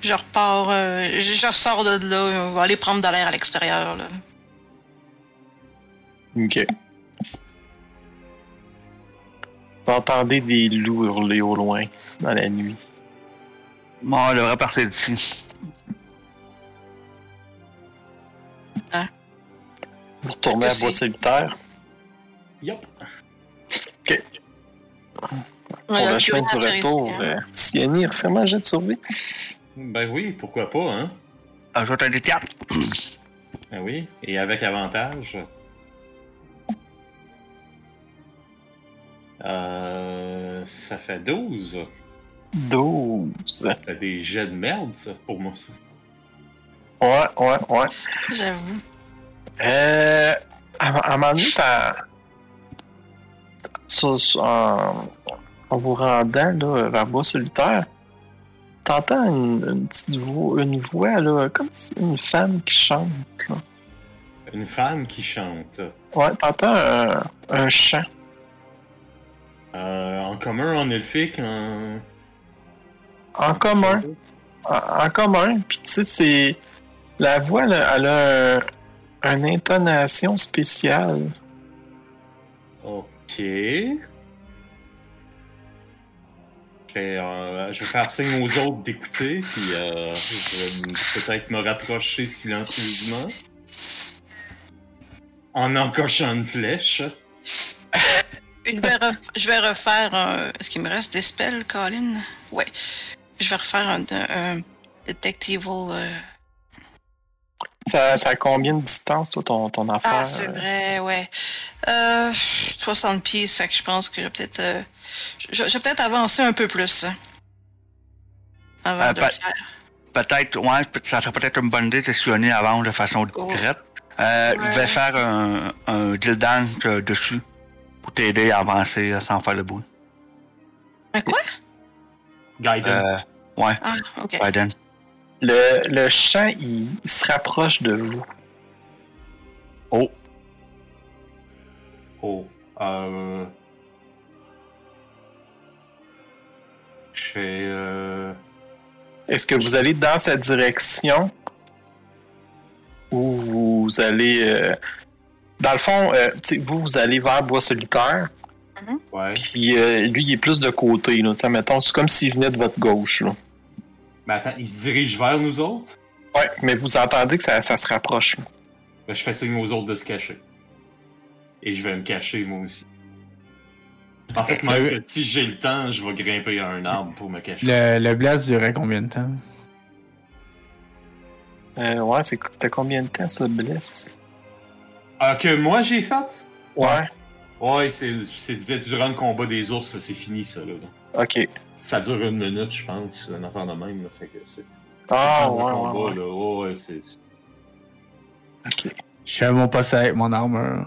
Je repars. euh, je, je ressors de là. On va aller prendre de l'air à l'extérieur. là. Ok. Vous entendez des loups hurler au loin dans la nuit. Bon, on devrait partir d'ici. Vous retournez à Bois solitaire. Yup. Pour Ouais, le chemin du retour, hein. euh, Siani, refais-moi un jet de survie. Ben oui, pourquoi pas, hein? Ajoute un des quatre. Ben oui, et avec avantage. Euh, ça fait 12. 12. C'est des jets de merde, ça, pour moi, ça. Ouais, ouais, ouais. J'avoue. Euh, à, à un moment donné, t'as- sur- en vous rendant là, vers Bois solitaire, t'entends une, une petite voix, une voix là, comme une femme qui chante. Là. Une femme qui chante. Ouais, t'entends un, un chant. Euh, en commun, en elfique, en... En commun. En, en commun. Puis tu sais, c'est. La voix, là, elle a un- une intonation spéciale. Ok. Je vais, euh, je vais faire signe aux autres d'écouter, puis euh, je vais peut-être me rapprocher silencieusement. En encochant une flèche. <laughs> Je vais, ref- je vais refaire un. Est-ce qu'il me reste des spells, Colin? Ouais. Je vais refaire un, un Detect Evil. euh. Ça, ça a combien de distance, toi, ton, ton affaire? Ah, c'est vrai, ouais. Euh, 60 pieds, ça fait que je pense que je vais peut-être. Je, je vais peut-être avancer un peu plus. hein, Avant Euh, de le faire. Peut-être, ouais, ça serait peut-être une bonne idée de sillonner avant de façon discrète. Euh, Ouais. Je vais faire un, un deal dance euh, dessus pour t'aider à avancer sans faire le bruit. Un quoi? Guidance. Euh, ouais, Ah, ok. Biden. Le, le chant, il, il se rapproche de vous. Oh, Oh. Euh... Euh... Est-ce que vous allez dans cette direction ou vous allez. euh, Dans le fond, euh, vous, vous allez vers Bois solitaire, Ouais. puis euh, lui, il est plus de côté. Là, mettons, c'est comme s'il venait de votre gauche. Là. Mais attends, il se dirige vers nous autres? Ouais, mais vous entendez que ça, ça se rapproche. là. Ben, je fais signe aux autres de se cacher. Et je vais me cacher, moi aussi. En fait, même Euh, que si j'ai le temps, je vais grimper à un arbre pour me cacher. Le, le blast durait combien de temps? Euh, ouais, c'est t'as combien de temps ça blesse? Ah, que moi j'ai fait? Ouais. Ouais, c'est c'est durant le combat des ours, c'est fini ça. Là. Ok. Ça dure une minute, je pense, un affaire de même. Là, fait que c'est. Ah, c'est ouais, le combat, ouais, ouais. là. Ouais, ouais, c'est. Ok. Je fais mon poste avec mon armure.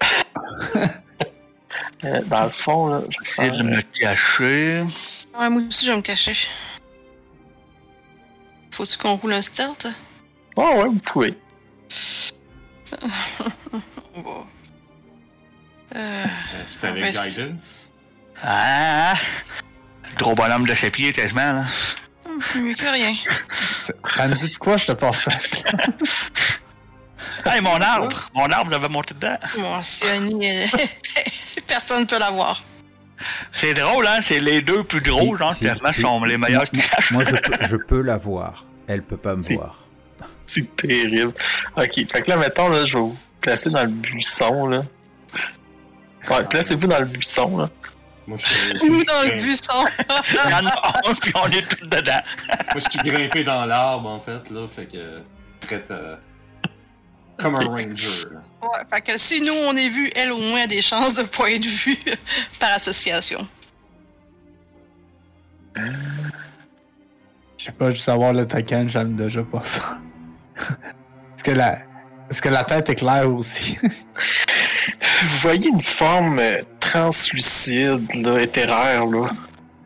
<laughs> Euh, dans le fond, là, je vais Essayer faire, de me cacher. Ouais, moi aussi, je vais me cacher. Faut-tu qu'on roule un stealth? euh, Ouais, ouais, vous pouvez. On va. Euh. euh, C'est avec Guidance. Ah! Gros bonhomme de ses pieds, quasiment, là. hum, Mieux que rien. Ça me dit de quoi ce passage? <laughs> Hey, mon arbre! Mon arbre, j'avais monté dedans. Mon Sioni, elle- <laughs> personne ne peut l'avoir. C'est drôle, hein? C'est les deux plus gros, Si, genre, si, sont les meilleurs qui cachent. Moi, je peux, je peux la voir. Elle peut pas me Si. voir. C'est terrible. Ok, fait que là, mettons, là, je vais vous placer dans le buisson, là. Ouais, placez-vous dans le buisson, là. Moi, je suis. Dans le buisson. Il y en a un, puis on est tous dedans. Moi, je suis grimpé dans l'arbre, en fait, là. Fait que. Prête à. Comme un ranger. Ouais, fait que si nous on est vu, elle au moins a des chances de point de vue <laughs> par association. Je sais pas, juste savoir le Taken, j'aime déjà pas ça. <laughs> Est-ce que la. Est-ce que la tête est claire aussi? <laughs> Vous voyez une forme euh, translucide, là, éthéraire, là,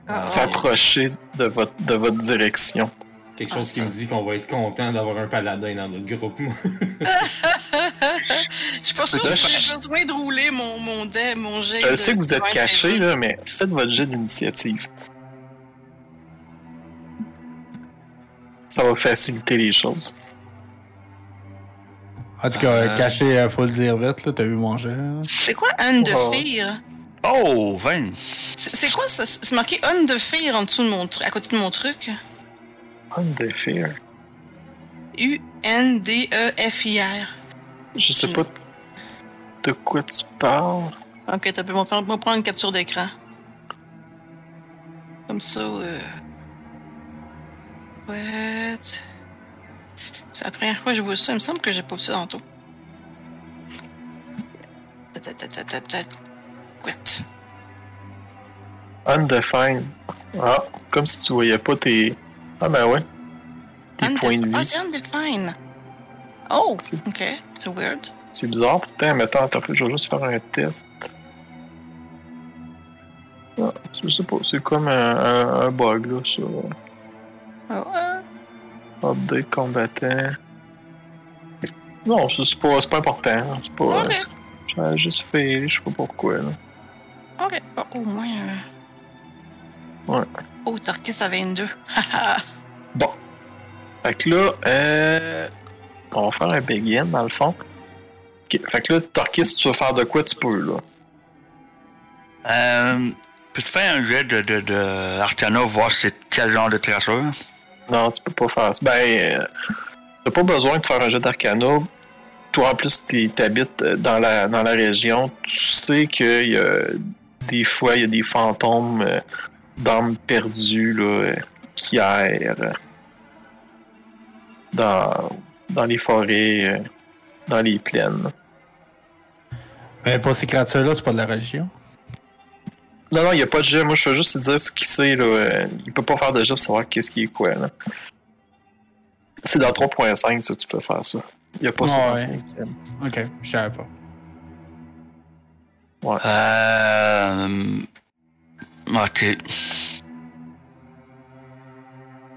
Ah, s'approcher de votre, de votre direction. Quelque Ah, chose qui me dit qu'on va être content d'avoir un paladin dans notre groupe. moi. <laughs> Je suis pas sûre Là, si j'ai besoin de rouler mon, mon dé, mon jet. Je de- sais que vous êtes caché, là, mais faites votre jet d'initiative. Ça va faciliter les choses. En tout cas, Euh. caché, euh, faut le dire vite, là, t'as vu mon jet. C'est quoi un de Oh. fear? Oh, 20. C'est c'est quoi ça? C'est marqué un de fear en dessous de mon truc, à côté de mon truc? Under Fear. U-N-D-E-F-I-R. Je sais pas de quoi tu parles. Ok, t'as pu me prendre une capture d'écran. Comme ça, euh. What? C'est la première fois que je vois ça. Il me semble que j'ai pas vu ça tantôt. Ta- ta- ta- ta- ta- ta- What? Undefined. Ah, comme si tu voyais pas tes. Ah, ben ouais. Tes Undefi- points de Ah, vie. c'est undefined. Oh, ok. C'est weird. C'est bizarre, pourtant, mais attends, attends, je vais juste faire un test. Ah, je sais pas, c'est comme un, un- un bug, là, sur Oh, euh, Update combattant. Non, c'est pas, c'est pas important. C'est pas. Ok. c'est- J'ai juste fait, je sais pas pourquoi, là. ok. Au moins. euh, Ouais. Oh, Tarkis à 22. Haha. Bon. Fait que là, euh, on va faire un begin, dans le fond. Fait que là, Torquis, si tu veux faire de quoi, tu peux, là. Euh, peux-tu faire un jet de, de, de Arcana, voir c'est quel genre de traceur? Non, tu peux pas faire ça. Ben, euh, t'as pas besoin de faire un jet d'arcana. Toi, en plus, t'es- t'habites euh, dans la, dans la région. Tu sais qu'il y a des fois, il y a des fantômes euh, d'âmes perdues là, euh, qui errent euh, dans, dans les forêts, euh, dans les plaines. Mais pour ces créatures-là, c'est pas de la religion? Non, non, il n'y a pas de jet. Moi, je veux juste te dire ce qu'il sait. Là. Il peut pas faire de jet pour savoir qu'est-ce qui est quoi. là. C'est dans 3.5, ça, tu peux faire ça. Il n'y a pas ça dans Ouais. 5. Ok, je savais pas. Euh. Ok.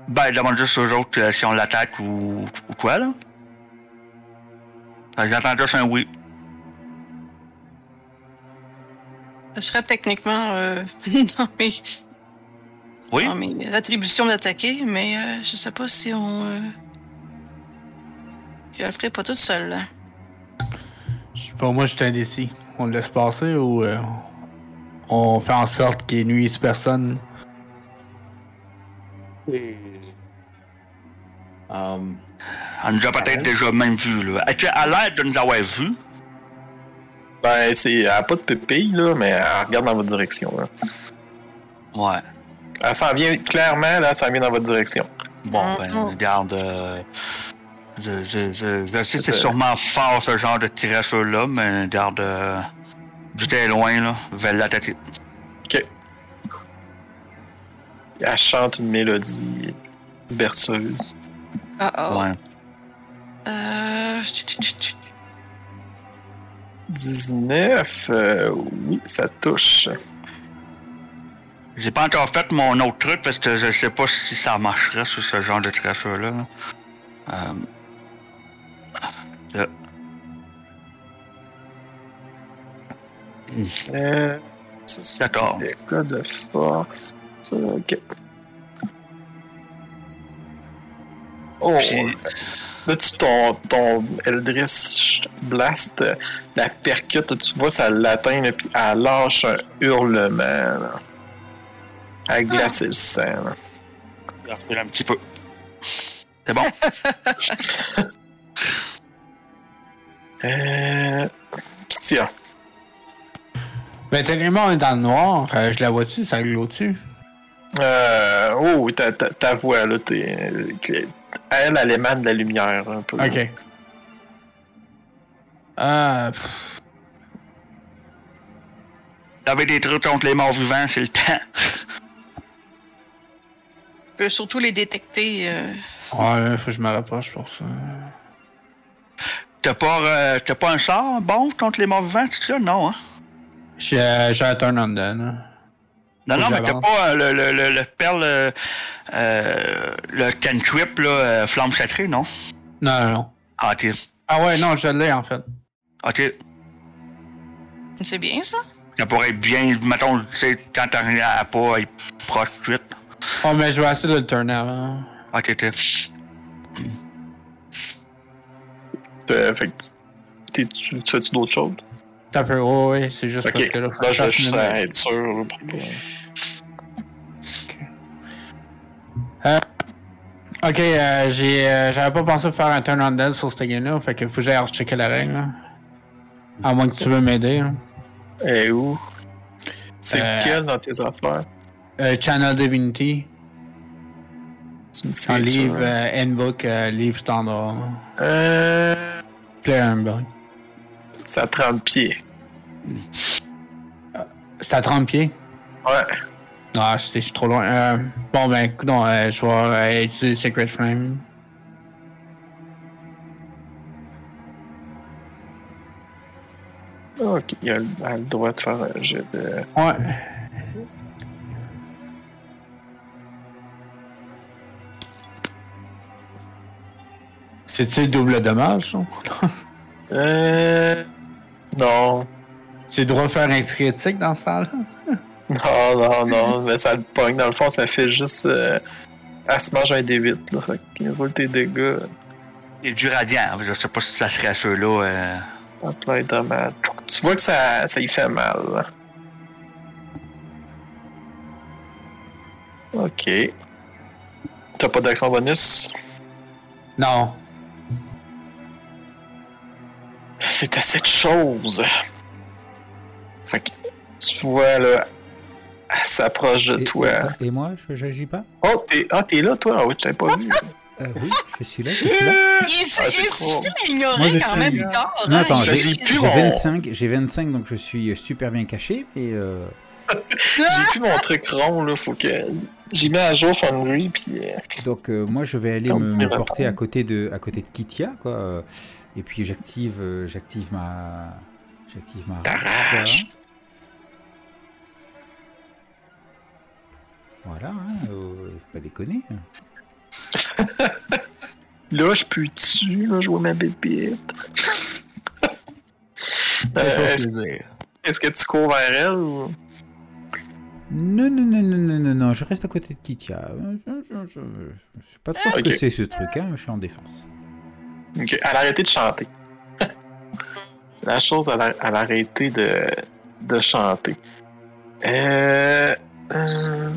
Ben, demande juste aux autres euh, si on l'attaque ou, ou quoi, là. J'entends juste un oui. Ce serait techniquement euh, <laughs> dans, mes, Oui? dans mes attributions d'attaquer, mais euh, je sais pas si on. Euh... Je le ferai pas toute seule. là. Je sais pas, moi, je suis indécis. On le laisse passer ou euh, on fait en sorte qu'il nuise personne? Um, On nous a peut-être déjà même vu, là. Elle a l'air de nous avoir vu? Ben, c'est, elle a pas de pépille, là, mais elle regarde dans votre direction. Là. Ouais. Elle s'en vient clairement, là, elle s'en vient dans votre direction. Bon, Mhm. ben, regarde. euh, je, je, je, je sais que c'est C'est- sûrement fort ce genre de tirage-là, mais regarde. Euh, J'étais loin, là. Je vais l'attaquer. Elle chante une mélodie berceuse. Ah oh. Ouais. Euh... tu- tu- tu- tu- 19, euh, oui, ça touche. J'ai pas encore fait mon autre truc parce que je sais pas si ça marcherait sur ce genre de traceur-là. Euh... Euh, D'accord. des cas de force. Ok. Oh, Puis- là, tu, ton, ton Eldritch Blast, euh, la percute, tu vois, ça l'atteint, puis elle lâche un hurlement. Là. Elle a glacé le sang. là. Je vais reculer un petit peu. C'est bon? <laughs> Euh, Kitia. Ben, techniquement, on est dans le noir. Euh, je la vois-tu? Ça glow dessus? Euh, oh, ta, ta, ta voix, là, t'es. Elle, elle émane de la lumière, un peu. Ok. Euh. pff, J'avais des trucs contre les morts vivants, c'est le temps. peux surtout les détecter. euh, Ouais, faut que je me rapproche pour ça. T'as pas, euh, t'as pas un sort bon contre les morts vivants, tout ça? Non, hein? J'ai euh, j'ai un turn on dead. hein. Non, non, mais t'as pas euh, le, le, le, le perle, euh, euh, le cantrip, là, euh, flamme sacrée, non? Non, non, non. Ah, ok. Ah ouais, non, je l'ai en fait. Ok. C'est bien ça? Ça pourrait être bien, mettons, tu sais, quand t'as rien à pas être proche tout de suite. Oh, mais je vais essayer de le turner avant. Ok, ok. Euh, fait que tu- t'es- tu tu fais-tu d'autres choses? T'as peu, ouais, c'est juste parce Ok, que là, là, faut que je vais juste être sûr. Ok, euh, j'ai, euh, j'avais pas pensé faire un turn on dead sur cette game-là, fait que faut que j'aille rechecker la règle. là. À moins que tu veux m'aider. là. Et où? C'est Euh, lequel dans tes affaires? Euh, Channel Divinity, fais un livre, euh, handbook, euh, livre standard. là. Euh. Player handbook. C'est à 30 pieds. C'est à 30 pieds? Ouais. Ah, je suis trop loin. Euh, bon, ben, écoute, non, euh, je vais euh, utiliser Secret Flame. Ok, il a, le- elle a le droit de faire un jet de. Ouais. C'est-tu double dommage, ça? Euh. Non. Tu le droit de faire un critique dans ce temps-là? Non, non, non. <laughs> mais ça le pogne. Dans le fond, ça fait juste. Euh... Elle se mange un D8, là. Fait roule tes dégâts. Et du radiant, je sais pas si ça serait ceux-là. Euh... Apply dommage. Tu vois que ça, ça y fait mal, là. Ok. T'as pas d'action bonus? Non. C'est assez de choses. Fait que tu vois, là, elle s'approche de Et, toi. et- et moi, je j'agis pas? Oh, t'es ah, t'es là, toi? Ah oui, je t'avais pas vu. Euh, Oui, je suis là, je suis là. Il est, Ah, il est c'est difficile à Moi, ignorer je quand suis- même, Victor. Non, hein, attends, j'ai il- plus J'ai mon- 25, j'ai 25, donc je suis super bien caché, mais euh, <laughs> J'ai plus mon truc rond, là. Faut que. J'ai mis à jour Foundry, puis. euh, donc euh, moi je vais aller me, me porter à côté de à côté de Kitia, quoi. Et puis j'active euh, j'active ma j'active ma rage. Voilà, hein, euh, faut pas déconner. <laughs> Là, je peux dessus, là, je vois ma bébite. <laughs> Euh, est-ce, que tu cours vers elle ou? Non, non, non, non, non, non, non, je reste à côté de Kitia. Je, je, je, je sais pas trop ce que c'est ce truc, hein, je suis en défense. Elle a arrêté de chanter. <laughs> La chose, elle a, elle a arrêté de, de chanter. Euh, euh,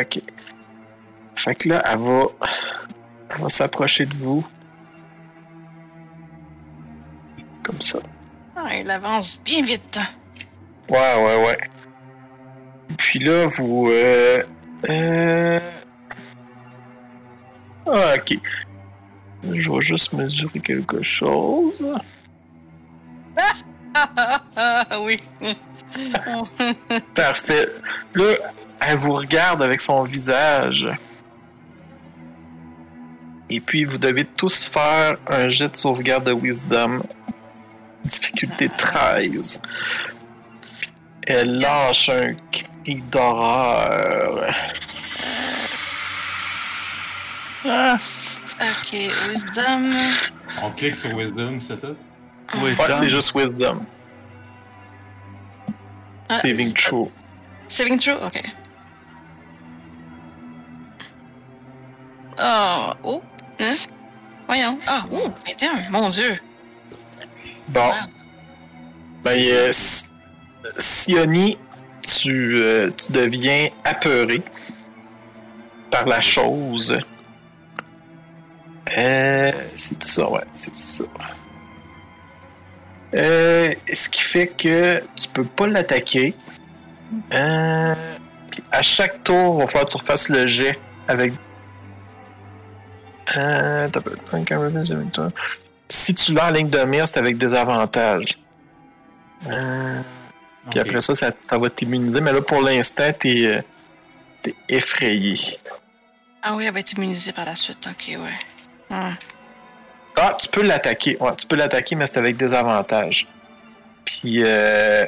ok. Fait que là, elle va, elle va s'approcher de vous. Comme ça. Ah, il avance bien vite. Ouais, ouais, ouais. Puis là, vous. Euh, euh... Ah, ok. Je vais juste mesurer quelque chose. Ah, ah, <laughs> ah, oui. Parfait. Là, elle vous regarde avec son visage. Et puis, vous devez tous faire un jet de sauvegarde de Wisdom. Difficulté 13. Puis, elle lâche un cri d'horreur. Ok, Wisdom. On clique sur Wisdom, c'est ça? oui, Ouais, c'est juste Wisdom. Ah. Saving throw. Saving throw, ok. Oh, oh, hein? Voyons. Ah, oh, 21, mon Dieu. Bon. Wow. Ben, euh, Sioni, tu, euh, tu deviens apeuré par la chose. Euh, c'est ça, ouais, c'est ça. Euh, ce qui fait que tu peux pas l'attaquer. Euh, puis à chaque tour, il va falloir que tu refasses le jet avec. Euh. Si tu l'as en ligne de mire, c'est avec des avantages. Euh, Puis après ça, ça, ça va t'immuniser. Mais là, pour l'instant, t'es euh, t'es effrayé. Ah oui, elle va être immunisée par la suite. Ok, ouais. Hmm. Ah, tu peux l'attaquer. Ouais, tu peux l'attaquer, mais c'est avec des avantages. Puis, euh.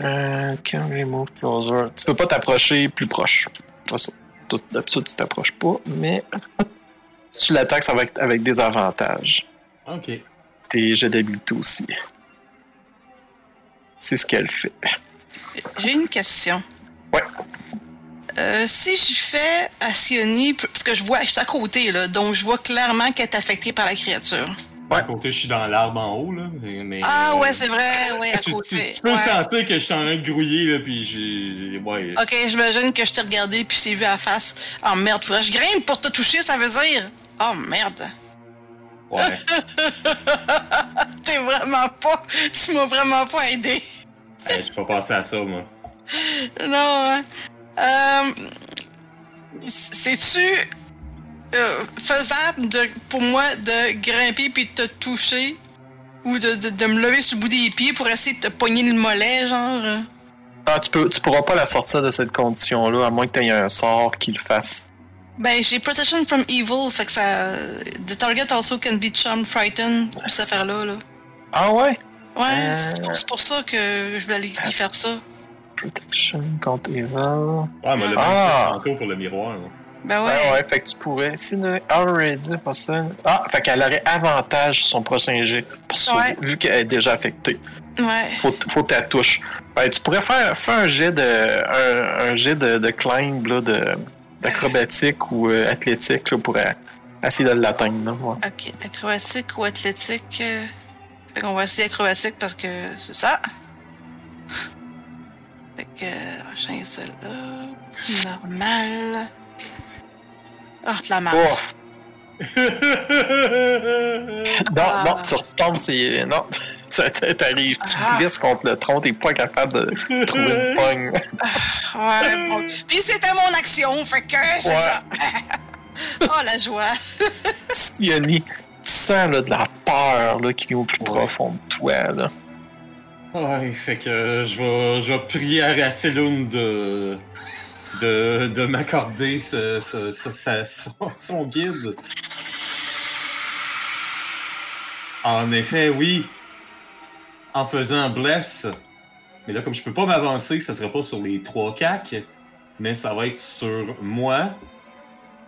euh can closer? Tu peux pas t'approcher plus proche. De toute façon, tout- D'habitude, tu t'approches pas, mais. <laughs> si tu l'attaques, ça va être avec des avantages. Ok. Tes jets d'habileté aussi. C'est ce qu'elle fait. J'ai une question. Ouais. Euh, si je fais à Sioni, parce que je vois, je suis à côté, là, donc je vois clairement qu'elle est affectée par la créature. À côté, je suis dans l'arbre en haut, là. Mais, Ah euh, ouais, c'est vrai, <laughs> ouais, à tu, côté. tu peux Ouais. sentir que je suis en train de grouiller, là, puis j'ai. Ouais. Ok, j'imagine que je t'ai regardé puis c'est vu à la face. Oh merde, faudrait que je grimpe pour te toucher, ça veut dire. Oh merde. Ouais. <laughs> T'es vraiment pas. Tu m'as vraiment pas aidé. Euh, J'ai pas pensé à ça, moi. Non, hein. Euh. C'est-tu. euh, faisable de, pour moi de grimper puis de te toucher? Ou de, de, de me lever sur le bout des pieds pour essayer de te pogner le mollet, genre? Ah, tu, peux, tu pourras pas la sortir de cette condition-là, à moins que tu aies un sort qui le fasse. Ben, j'ai Protection from Evil, fait que ça. The target also can be charmed, frightened, cette affaire-là, là. Ah ouais? Ouais, Euh. c'est pour, ça que je voulais aller lui faire ça. Protection contre Evil. Ouais, mais le Ah. tantôt pour le miroir, là. Ben ouais. Ouais, ouais, fait que tu pourrais. Si ne already person. Ah, fait qu'elle aurait avantage sur son prochain jet. Parce que Ouais. vu qu'elle est déjà affectée. Ouais. Faut, faut ta touche. Ben, tu pourrais faire, faire un jet de. un, un jet de, de climb, là, de, d'acrobatique ou euh, athlétique, là, pour essayer de l'atteindre, ouais. Ok, acrobatique ou athlétique? euh, Fait qu'on va essayer acrobatique parce que c'est ça. Changer ça là. Normal. Ah, de la merde. Oh, <laughs> non, Ah. non, tu retombes, c'est. Non. <laughs> Ça t'arrive, tu Ah. glisses contre le tronc, t'es pas capable de trouver une pogne. Ouais, bon. Puis c'était mon action, fait que c'est Ouais. ça. <laughs> oh, la joie. Sioni, tu sens là, de la peur là, qui est au plus profond de toi. Là. Ouais, fait que je vais, je vais prier à Rasselum de, de, de m'accorder son, son guide. En effet, oui. En faisant bless. Mais là, comme je peux pas m'avancer, ça sera pas sur les trois cacs, mais ça va être sur moi,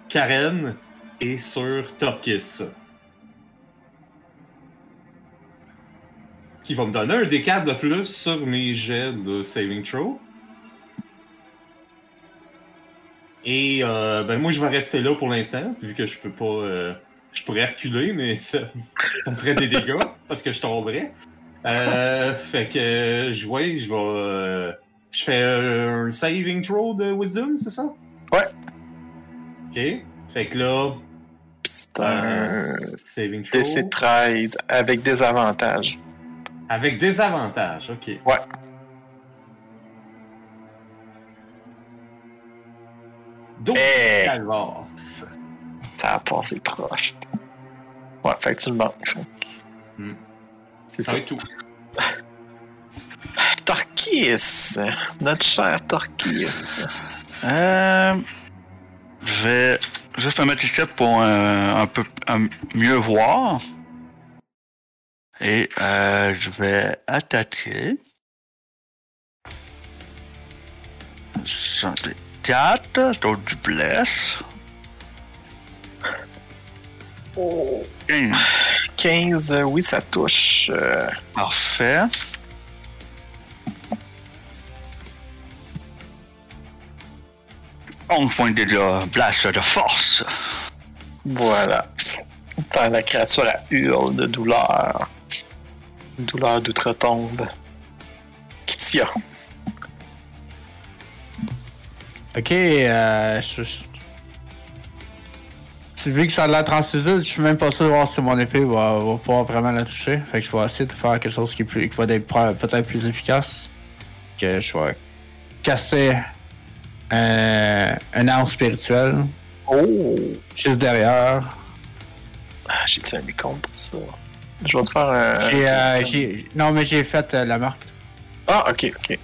Karen et sur Torkis. Qui va me donner un D4 de plus sur mes jets de saving throw. Et euh, ben moi je vais rester là pour l'instant, vu que je peux pas. euh, je pourrais reculer, mais <laughs> ça, ça me ferait des dégâts parce que je tomberais. Euh, fait que je ouais, je vais. je fais un saving throw de wisdom, c'est ça? Ouais. Ok. Fait que là, c'est un saving throw. DC 13 avec des avantages. Avec des avantages, ok. Ouais. Donc, Eh, calvaire. ça a passé proche. Ouais, fait que tu le manques. Hmm. C'est Ça tout. Torquis, notre cher Torquis. Euh, je vais juste me mettre ici pour euh, un peu un- mieux voir. Et euh, je vais attaquer. J'en ai 4, donc du bless. 15. 15, euh, oui, ça touche. euh, Parfait. On point de dégâts, blast de force. voilà. Quand la créature elle hurle de douleur. Une douleur d'outre-tombe. Kitia. Ok, euh, je, je- C'est vu que ça a l'air translucide, je suis même pas sûr de voir si mon épée va, va pouvoir vraiment la toucher. Fait que je vais essayer de faire quelque chose qui, est plus, qui va être peut-être plus efficace. Que je vais caster un, un arme spirituelle Oh! juste derrière. Ah, J'ai-tu un décompte pour ça? Je vais te faire. Euh, j'ai, euh, j'ai... Non, mais j'ai fait euh, la marque. Ah, ok, ok.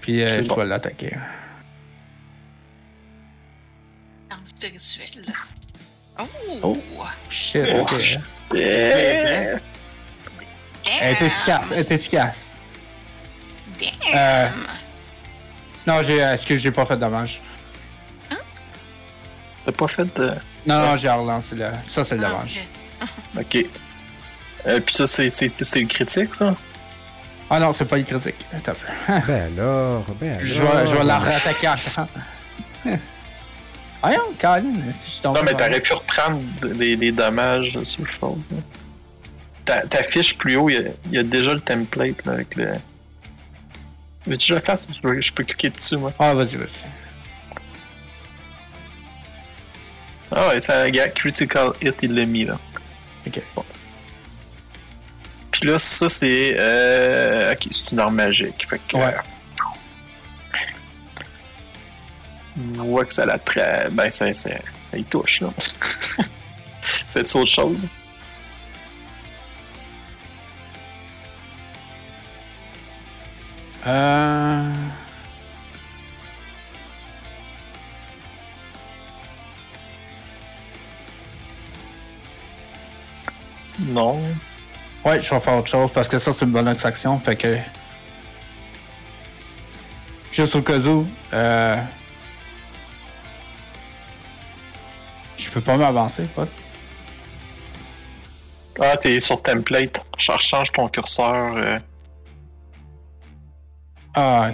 Puis euh, je bon. vais l'attaquer. Arme spirituelle. Oh! oh. Shit, oh, ok. Shit. Elle est efficace, elle est efficace. Damn. Euh... Non, j'ai. Euh, excuse, j'ai pas fait de dommage. Hein? T'as pas fait de. Non, non, j'ai relancé le. Ça, c'est le Ah, dommage. <laughs> ok. Euh, puis ça, c'est, c'est, c'est le critique, ça? Ah non, c'est pas le critique. Attends. <laughs> Ben alors, ben alors. Je vais, je vais la rattaquer encore. Ah non, Colin, si je tombe. Non, mais t'aurais pu reprendre des, des dommages là, sur le chose. là. Ta, ta fiche plus haut, il y, a, il y a déjà le template là, avec le. Veux-tu que je le fasse? Je peux, je peux cliquer dessus, moi? Ah, vas-y, vas-y. Ah ouais, ça regarde Critical Hit, il l'a mis là. Ok. Bon. Puis là, ça c'est. Euh... Ok, c'est une arme magique. Fait que. Ouais. euh, On voit que ça la très. Ben, ça, ça, ça y touche, là. <laughs> Faites autre chose? Euh. Non. Ouais, je vais faire autre chose parce que ça, c'est une bonne action. Fait que. Juste au cas où, euh. Je peux pas m'avancer, pas. Ah, t'es sur template. Je rechange ton curseur. euh, Ah,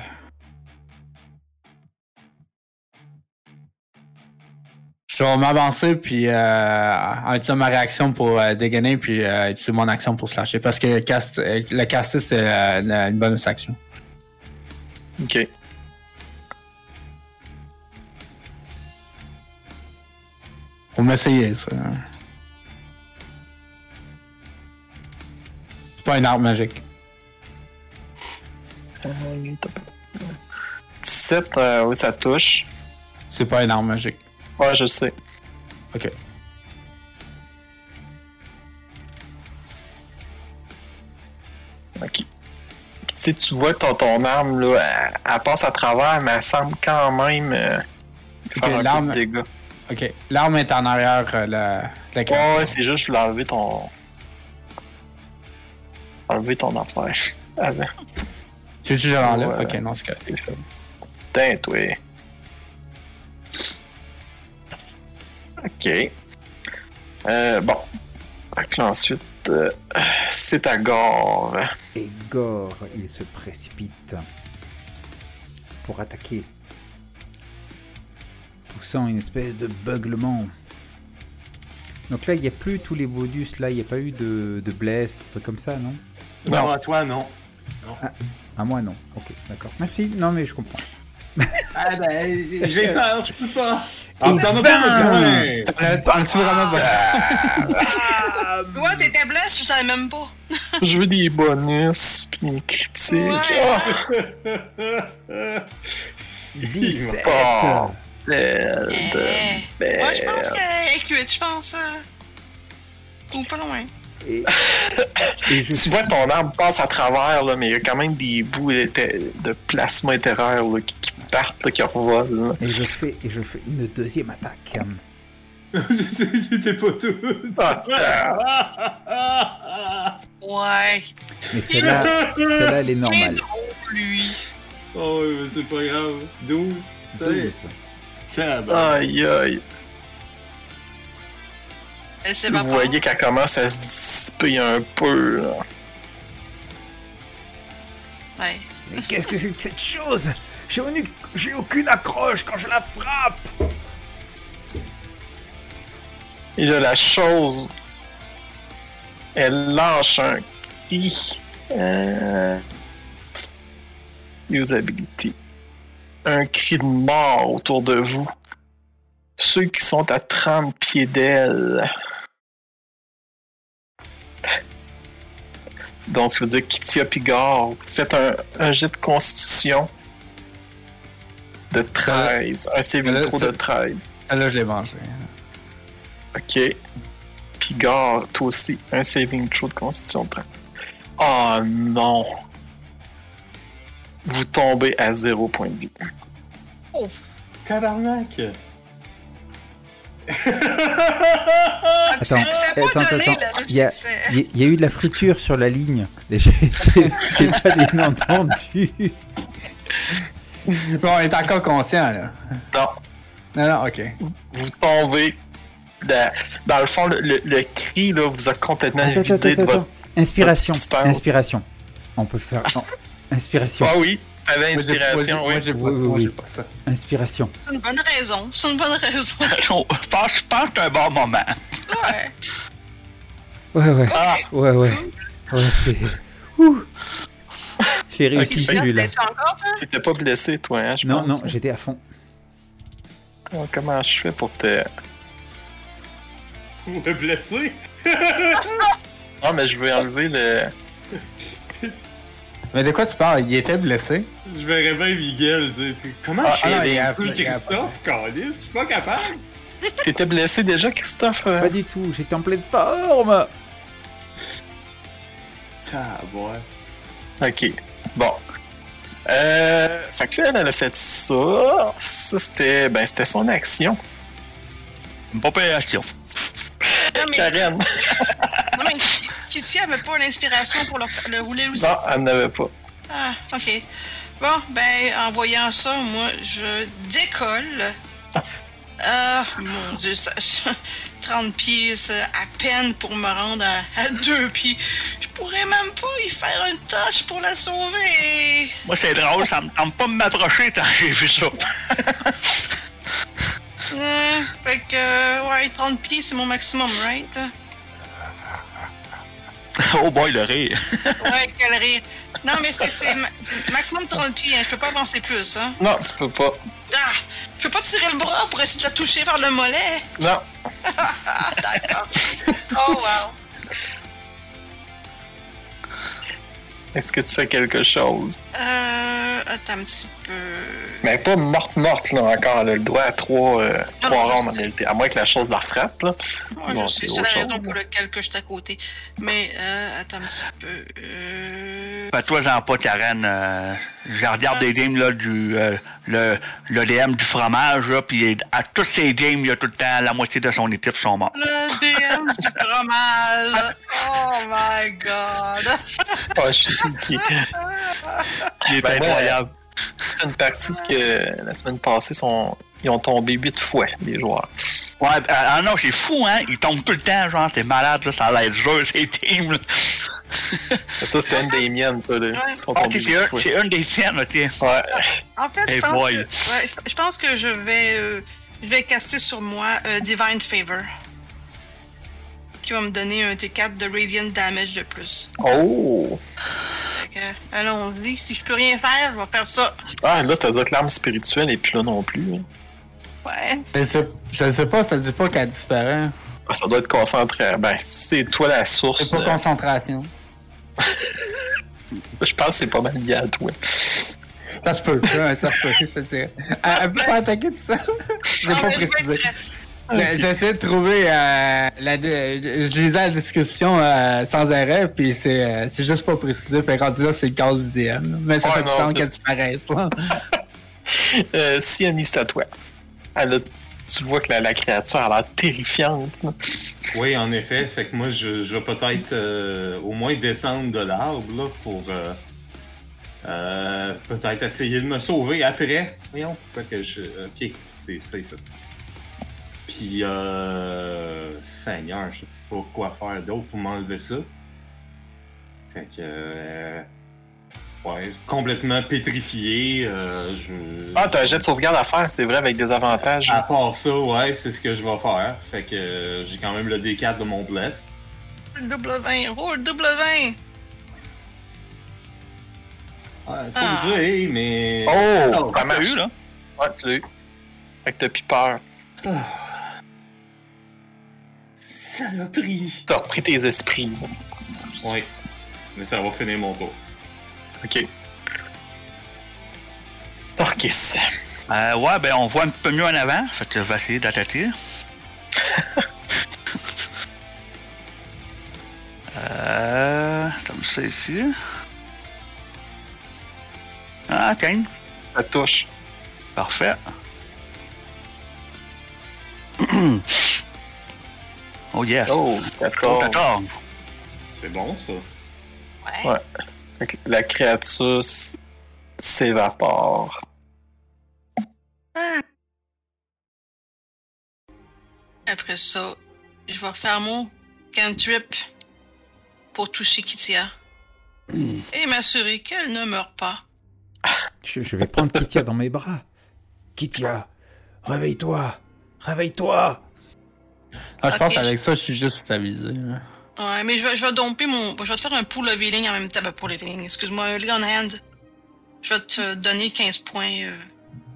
Je vais m'avancer puis euh, en utilisant ma réaction pour euh, dégainer puis euh, utiliser mon action pour slasher parce que cast, euh, le caster c'est euh, une, une bonus action. Ok. Faut m'essayer ça. hein. C'est pas une arme magique. Euh, 17, euh, oui, ça touche. C'est pas une arme magique. Ouais, je sais. Ok. Ok. Puis, tu sais, tu vois que ton, ton arme, là, elle, elle passe à travers, mais elle semble quand même euh, faire Ok, un peu l'arme-. Ok. L'arme est en arrière euh, la, la Ouais, ouais, c'est juste, je voulais enlever ton. Enlever ton affaire. <laughs> Avant. Tu veux que je l'enlève? Ok, non, c'est correct. Putain, toi. Ok. Euh, bon. Là, ensuite, euh, c'est à gore. Et Gore, il se précipite pour attaquer, poussant une espèce de beuglement. Donc là, il n'y a plus tous les bonus, là, il n'y a pas eu de, de bless, de trucs comme ça, non? Non, à toi, non. À moi, non. Ok, d'accord. Merci. Non, mais je comprends. Ah ben, j'ai- <laughs> peur, je peux pas. Ah, t'en as pas besoin. Ouais, t'étais blessé, je savais même pas. Je veux des bonus, puis une critique. Ouais. Ah, 17 Bon. belle, Eh. belle. Ouais, je pense qu'elle est cuite, je pense. euh, Ou pas loin. Et, et je <laughs> Tu vois ton arme passe à travers, là, mais il y a quand même des bouts de, de plasma intérieur là, qui, qui partent, là, qui revolent. là. Et je fais, et je fais une deuxième attaque. <laughs> Je sais, c'était pas tout. <laughs> Ah, Ouais. Mais celle-là, celle-là, elle est Il est normale. lui. oh, mais c'est pas grave. 12. 12. Tiens, ben. Aïe, aïe. Elle sait Vous voyez qu'elle commence à se dissiper un peu. Là. Ouais. Mais qu'est-ce que c'est que cette chose? J'ai j'ai aucune accroche quand je la frappe. Et là, la chose. Elle lâche un cri. Euh... Usability. Un cri de mort autour de vous. Ceux qui sont à 30 pieds d'elle. Donc, ça veut dire Kitia Pigard. Faites un, un jet de constitution de 13. Un saving Là, throw ça- de 13. Ah, Là, je l'ai mangé. Ok. Pigard, toi aussi, un saving throw de constitution de 30. Oh non! vous tombez à zéro point de vie. Tabarnak! Attends, C'est attends, attends, donné, attends. là, le Il y a- y, y eu de la friture sur la ligne. J'ai j'ai- j'ai pas bien entendu. Bon, on est encore conscient, là. Non, Non, non, ok. vous tombez. Dans, dans le fond, le, le- le cri là, vous a complètement Attends, vidé attends, de attends, votre. Inspiration, votre inspiration. On peut faire. non. Inspiration, Ah oui, t'avais inspiration, moi, oui. j'ai- Moi, j'ai pas, Oui, oui, moi, oui. j'ai pas ça. inspiration. C'est une bonne raison. C'est une bonne raison. <laughs> Je pense, je pense que c'est un bon moment. Ouais. Ouais, ouais, Ah, ouais, ouais. Ouais, c'est. Ouh. J'ai réussi Ok, celui-là. T'étais pas blessé, toi, hein, je Non, pense. non, j'étais à fond. Oh, Comment je fais pour te. Le blessé? Ah, mais je vais enlever le. Mais de quoi tu parles? Il était blessé? Je verrais bien Miguel, tu sais. Comment Ah, je ah, fais il y a- un peu il y a- Christophe, Calis? Je suis pas capable. T'étais blessé déjà, Christophe? Pas du tout, j'étais en pleine forme. Ah, ouais. Ok. Bon. Euh. Fait que là, elle a fait ça. Ça, c'était. Ben, c'était son action. Une pas pire action. Non, mais, Karen. non, mais Kitty avait pas l'inspiration pour le, le rouler aussi. Non, elle n'avait pas. Ah, ok. Bon, ben, en voyant ça, moi, je décolle. Ah, mon Dieu, ça, <laughs> 30 pieds, c'est à peine pour me rendre à, à deux pieds. Je pourrais même pas y faire une tâche pour la sauver. Moi, c'est drôle, ça me tente pas de m'approcher quand j'ai vu ça. <laughs> Fait que, euh, ouais, 30 pieds, c'est mon maximum, right? <laughs> oh boy, le rire. <laughs> Ouais, quel rire. Non, mais c'est c'est ma- c'est maximum 30 pieds, hein. je peux pas avancer plus, hein. Non, tu peux pas. Ah! Je peux pas tirer le bras pour essayer de la toucher par le mollet. Non. <laughs> D'accord. Oh, wow. Est-ce que tu fais quelque chose? Euh, attends un petit peu. Mais pas morte, morte, là, encore. Elle a le doigt à trois, euh, trois rondes en réalité. À moins que la chose la frappe, là. Moi, Bon, je sais, c'est la raison pour là. laquelle que je suis à côté. Mais, euh, attends un petit peu. Euh... Fais-toi-en pas, Karen. euh, je regarde des games là, du euh, le, le DM du fromage, là, puis à toutes ces games, il y a tout le temps la moitié de son équipe sont morts. Le DM du fromage. Oh my god. Ah, je sais qui. <laughs> Il est Ben, incroyable. C'est une partie que la semaine passée, sont... ils ont tombé huit fois, les joueurs. Ouais, euh, ah non, c'est fou, hein? Il tombe tout le temps, genre, t'es malade, là, ça a l'air dur, <laughs> ces teams, là. Ça, c'était une des miennes, ça. là. Ils sont Ah, c'est une des tiennes, ok. Ouais. En fait, Hey je, pense que, ouais, je- pense que je vais, euh, je vais caster sur moi euh, Divine Favor. Qui va me donner un T4 de Radiant Damage de plus. Oh! Que, allons-y. Si je peux rien faire, je vais faire ça. Ah, là, t'as dit que l'arme spirituelle et puis là non plus. hein. Ouais. Je sais, je sais pas, ça dit pas qu'elle disparaît. Ah, ça doit être concentré. Ben, c'est toi la source. C'est pas euh, concentration. <laughs> je pense que c'est pas mal lié à toi. Ça se peut, ça, ça se peut, je te dirais. Elle, elle peut pas attaquer tout ça? Je l'ai Ah, pas vais précisé. J'ai j'ai essayé de trouver euh, la, je lisais la description euh, sans arrêt, puis c'est euh, c'est juste pas précisé. Fait rendu là, c'est le cas du DM. Mais ça Ouais, fait du temps qu'elle disparaisse, là. <laughs> Euh, Siani, c'est à toi. Tu vois que la, créature a l'air terrifiante. Oui, en effet. Fait que moi, je, vais peut-être euh, au moins descendre de l'arbre pour euh, euh, peut-être essayer de me sauver après. Voyons, que je. Ok, c'est c'est ça. Puis, euh, Seigneur, je sais pas quoi faire d'autre pour m'enlever ça. Fait que. Ouais, complètement pétrifié. euh, je... Ah, t'as un jet de sauvegarde à faire, c'est vrai, avec des avantages. À part ça, ouais, c'est ce que je vais faire. Fait que euh, j'ai quand même le D4 de mon bless. Double 20. Roule double 20. Ouais, c'est Ah. pas obligé, mais. Oh! Ah, ça marche. eu, là. Ouais, tu l'as eu. Fait que t'as plus peur. Saloperie! T'as repris tes esprits. Ouais. Mais ça va finir mon tour. Ok. Torquis. Euh, ouais, ben, on voit un peu mieux en avant. Fait que je vais essayer d'attaquer. <laughs> euh, comme ça ici. Ah, 15. Ça touche. Parfait. <clears throat> oh yes. Oh, Oh, 14. 14. C'est bon, ça. Ouais. Ouais. La créature s'évapore. Après ça, je vais faire mon cantrip pour toucher Kitia Hmm. et m'assurer qu'elle ne meurt pas. Je, je vais prendre Kitia dans mes bras. Kitia, réveille-toi. Réveille-toi. Ah, je pense qu'avec ça, je suis juste stabilisé. Ouais, mais je vais, je vais domper mon. Je vais te faire un pool leveling en même temps. Ben, pool excuse-moi, un lay on hand. Je vais te donner 15 points. euh,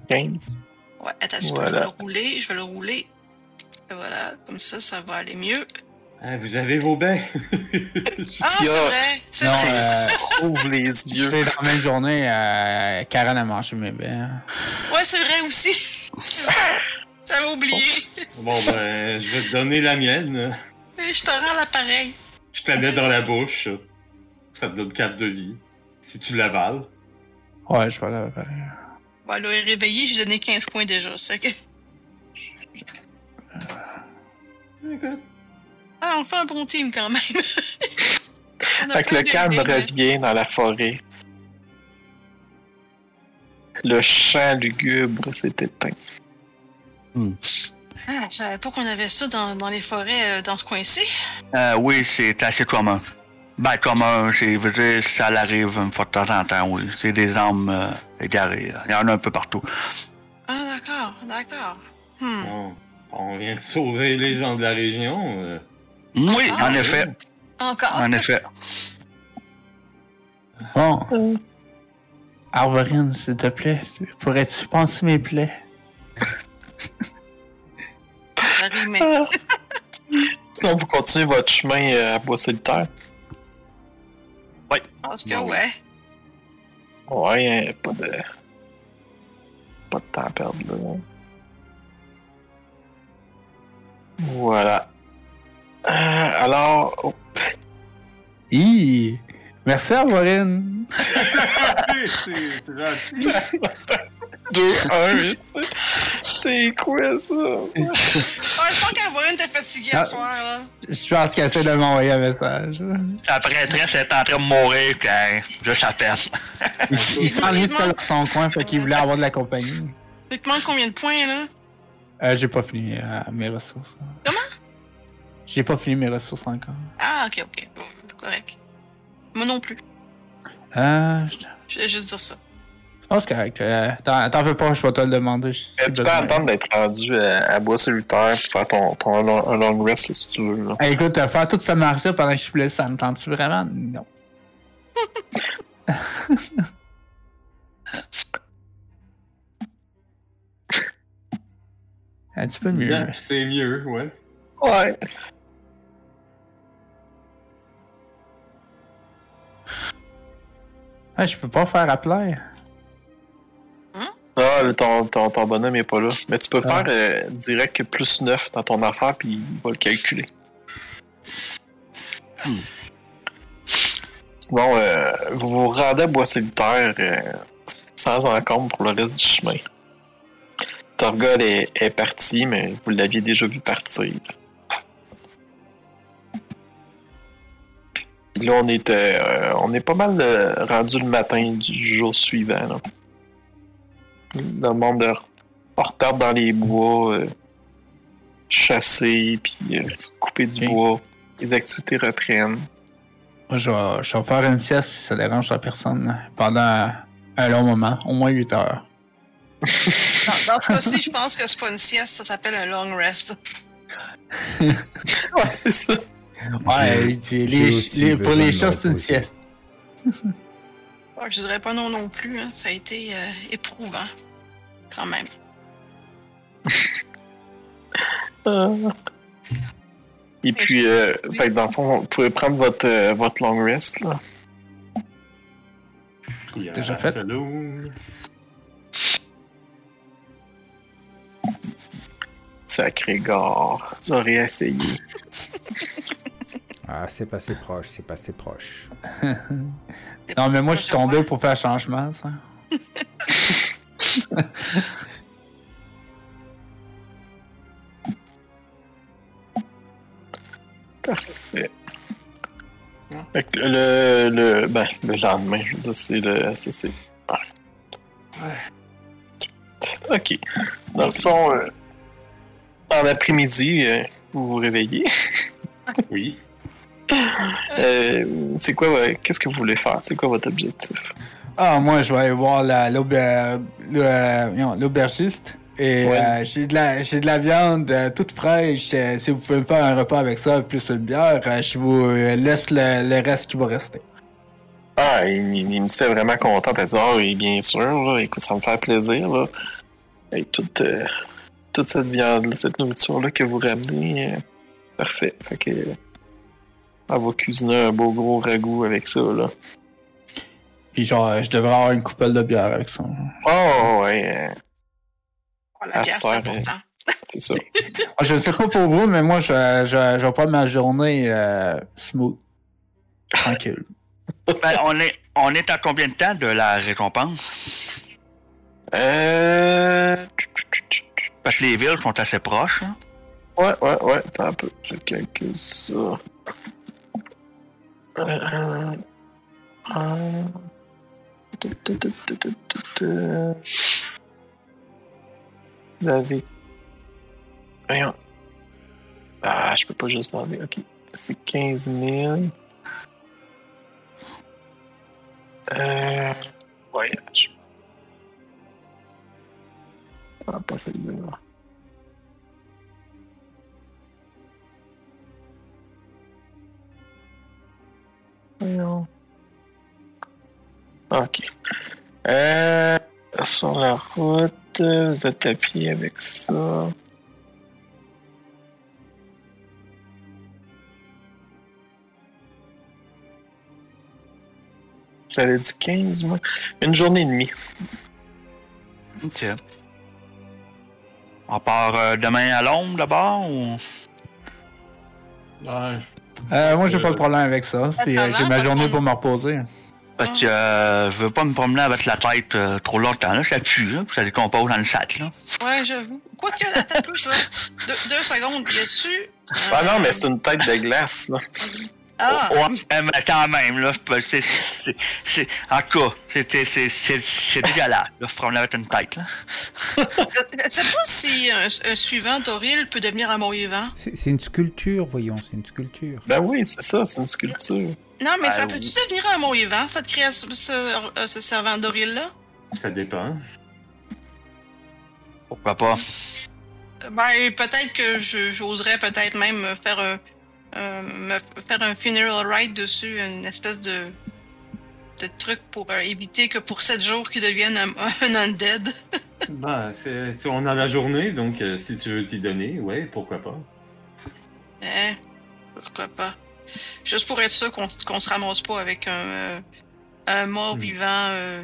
15. Ouais, attends, Voilà. je vais le rouler, je vais le rouler. Et voilà, comme ça, ça va aller mieux. Ah, vous avez vos baies. <laughs> Ah, c'est vrai, c'est vrai. euh, <laughs> Ouvre les yeux. c'est dans la même journée, euh, Karen a mangé mes baies. Ouais, c'est vrai aussi. <laughs> J'avais oublié. bon, ben, je vais te donner la mienne. Et je te rends l'appareil. Je te la mets dans la bouche. Ça te donne 4 de vie. Si tu l'avales. Ouais, je vais la préparer. Bon, là, il est réveillé, j'ai donné 15 points déjà. C'est que... Écoute. Ah, on fait un bon team quand même. <laughs> Fait que le calme revient dans la forêt. Le chant lugubre s'est éteint. Ah, je savais pas qu'on avait ça dans, dans les forêts euh, dans ce coin-ci. Euh, oui, c'est assez commun. Ben, commun, c'est, je veux dire, ça l'arrive une fois de temps en temps, oui. C'est des armes euh, égarées. là. Il y en a un peu partout. Ah, d'accord, d'accord. Hmm. Bon, on vient de sauver les gens de la région. euh. Oui, Ah, en effet. Encore. En effet. Bon. Arvorine, s'il te plaît, pourrais-tu penser mes plaies? <laughs> Ça rimait. Ah. <laughs> Sinon, vous continuez votre chemin euh, à bois solitaire. Parce que, Bon, oui. ouais. Ouais, hein, pas de. Pas de temps à perdre là. Voilà. Euh, alors. oh, <laughs> Hi! Merci, Arvorine! c'est c'est gentil. 2, 1, 8. C'est quoi ça? Ah, je pense qu'Avorine était fatiguée Ah. ce soir, là. Je pense qu'elle essaie de m'envoyer un message. La prêtresse est en train de mourir, juste à peine. Il, il s'ennuie de son coin, fait qu'il voulait avoir de la compagnie. Il te manque combien de points, là? Euh, j'ai pas fini euh, mes ressources. Comment? J'ai pas fini mes ressources encore. Ah, ok, ok. Bon, c'est correct. Moi non plus. Euh, je Je vais juste dire ça. Que c'est correct. Euh, t'en t'en veux pas, je vais te le demander. si tu peux attendre d'être rendu à, à bois solitaire pour faire ton, ton long, un long rest si tu veux. Là. Eh, écoute, euh, faire tout ça marcher pendant que je suis blessé, ça me tente-tu vraiment? Non. <laughs> Un petit peu mieux. C'est mieux, ouais. Ouais. Ah, je peux pas faire appeler. Ah, ton, ton, ton bonhomme est pas là. Mais tu peux Ah. faire euh, direct plus 9 dans ton affaire, puis il va le calculer. Sinon, euh, vous vous rendez à Bois solitaire euh, sans encombre pour le reste du chemin. Torgol est, est parti, mais vous l'aviez déjà vu partir. Puis là, on est, euh, on est pas mal rendu le matin du jour suivant. là. Le monde de retarde dans les bois, euh, chasser, puis euh, couper du bois. Les activités reprennent. Moi, je vais, je vais faire une sieste si ça dérange la personne pendant un long moment, au moins 8 heures. Dans, dans ce cas-ci, je pense que c'est pas une sieste, ça s'appelle un long rest. Ouais, c'est ça. Ouais, les, pour les chats, c'est une sieste. Ouais, je dirais pas non non plus, hein. ça a été euh, éprouvant. Quand même. <laughs> Euh. Et puis, euh, fait que dans le fond, vous pouvez prendre votre, euh, votre long rest. Là. Il y a Déjà fait. saloon. Sacré gare. J'aurais essayé. Ah, c'est passé proche, c'est passé proche. <laughs> Non, mais moi, je suis tombé pour faire changement, ça. <laughs> Parfait. Fait que le, le, ben, le lendemain, je veux dire, c'est le. Ça, c'est. ouais. Ok. Dans le fond, euh, en après-midi, euh, vous vous réveillez. Oui. Euh, c'est quoi, ouais, qu'est-ce que vous voulez faire? C'est quoi votre objectif? Ah, moi, je vais aller voir l'aubergiste. Et Ouais. euh, j'ai de la j'ai de la viande euh, toute fraîche. Euh, si vous pouvez me faire un repas avec ça, plus une bière, je vous laisse le, le reste qui va rester. Ah, il, me s'est vraiment content. Elle dit, ah, oui, bien sûr, là, écoute, ça me fait plaisir, là. Et toute, toute cette viande, cette nourriture-là que vous ramenez, parfait. Fait que, elle va cuisiner un beau gros ragoût avec ça, là. Puis genre, euh, je devrais avoir une coupelle de bière avec ça. Oh, ouais, euh, Oh, la bière, c'est important. <laughs> c'est ça. Ah, Je sais pas pour vous, mais moi, je, je, je vais prendre ma journée euh, smooth. Tranquille. <laughs> Ben, on, est, on est à combien de temps de la récompense? Euh... Parce que les villes sont assez proches. hein. Ouais, ouais, ouais, attends un peu. Je calcule ça. Euh, euh, tu, tu, tu, tu, tu, tu, tu. Vous avez. Voyons. Ah, je peux pas juste demander. Ok. C'est 15 000. Euh. Voyage. Ah, pas celle-là. Ok. Euh, sur la route, vous êtes à pied avec ça. J'avais dit 15, moi. Une journée et demie. Ok. On part euh, demain à l'ombre d'abord ou? Ah, Euh, moi, j'ai Euh, pas de problème avec ça. C'est, euh, j'ai ma journée pour me reposer. Parce que euh, je veux pas me promener avec la tête euh, trop longtemps, là. Ça pue, là. puis Ça décompose dans le sac, là. Ouais, j'avoue. Quoique, attends un peu, je vais- deux, deux secondes. Y a-tu. Ah non, mais c'est une tête de glace, là. Ah! Ouais, euh, mais quand même, là. c'est- c'est- En tout cas, c'est- c'est- c'est c'est- c'est dégueulasse, là. Se promener avec une tête, là. <laughs> Je sais pas si un, un suivant d'Oril peut devenir un mort-vivant. C'est c'est une sculpture, voyons, c'est une sculpture. Ben oui, c'est ça, c'est une sculpture. Non, mais ça oui. peut-tu devenir un mort-vivant, cette créature, ce, euh, ce servant d'Oril-là? ça dépend. Pourquoi pas? Ben, peut-être que je- j'oserais peut-être même me faire un, un- me faire un funeral rite dessus, une espèce de, de truc pour euh, éviter que pour 7 jours qu'il devienne un, <laughs> un undead. <laughs> Bah, c'est, on a la journée, donc euh, si tu veux t'y donner, ouais, pourquoi pas. Hein? Pourquoi pas? Juste pour être sûr qu'on qu'on se ramasse pas avec un, euh, un mort Hmm. vivant euh,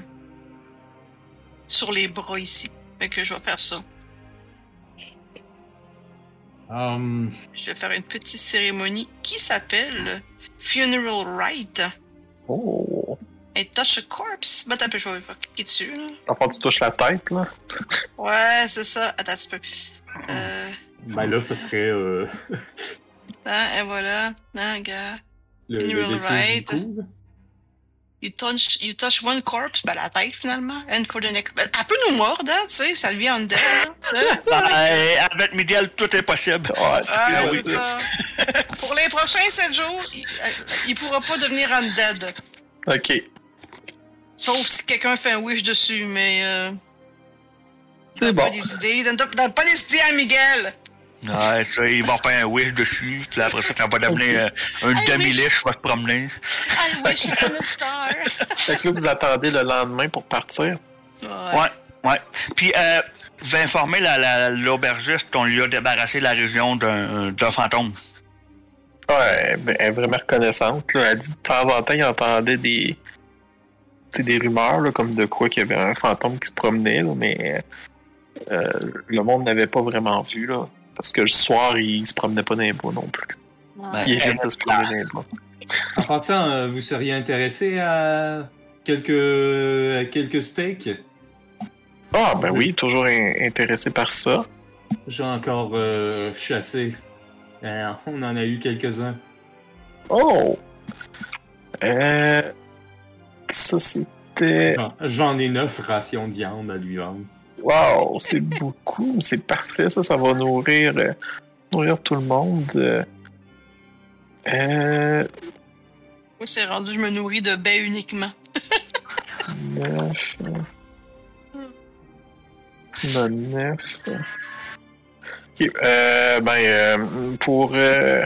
sur les bras ici. Fait que je vais faire ça. Hum, Je vais faire une petite cérémonie qui s'appelle Funeral Rite. Oh. Et touch a corpse. Ben, t'as peu, je vais cliquer dessus, là. Enfin, tu touches la tête, là. Ouais, c'est ça. Attends un petit peu. Euh, ben là, ça serait euh, hein, et voilà. Hein, gars. le, le Funeral dessin rite. du coup. You touch, you touch one corpse, ben la tête finalement. And for the next. Ben, elle peut nous mordre, hein, tu sais, ça devient undead, là. Hein? <laughs> Ben, avec Miguel, tout est possible. Ouais, Ah oui, c'est ça. Pour les prochains 7 jours, il, euh, il pourra pas devenir undead. Ok. Sauf si quelqu'un fait un wish dessus, mais. Euh, C'est bon. pas des idées. Donne, donne pas des idées à Miguel. Ouais, ça, il va faire un wish dessus, puis après ça, ça va devenir euh, un I demi-liche, va se promener. I wish upon a star. Fait que là, vous attendez le lendemain pour partir? Ouais. Ouais, ouais. Puis, euh, je vais informer la- la- l'aubergiste qu'on lui a débarrassé la région d'un d'un fantôme. Ouais, ben, elle est vraiment reconnaissante. Là. Elle dit de temps en temps, il entendait des, des rumeurs, là, comme de quoi qu'il y avait un fantôme qui se promenait, là, mais euh, le monde n'avait pas vraiment vu. Là, parce que le soir, il se promenait pas dans les bois non plus. Il évite de se promener dans les bois. En passant, euh, vous seriez intéressé à quelques, à quelques steaks? Ah, ben oui, toujours in- intéressé par ça. J'ai encore euh, chassé. Euh, on en a eu quelques-uns. Oh! Euh... Ça, c'était... J'en- J'en ai neuf rations de viande à lui vendre. Wow, c'est beaucoup. <laughs> C'est parfait, ça. Ça va nourrir, euh, nourrir tout le monde. Euh... Euh... Moi, c'est rendu, je me nourris de baies uniquement. <laughs> Neuf. euh, neuf. Ok, euh, ben, euh, pour euh,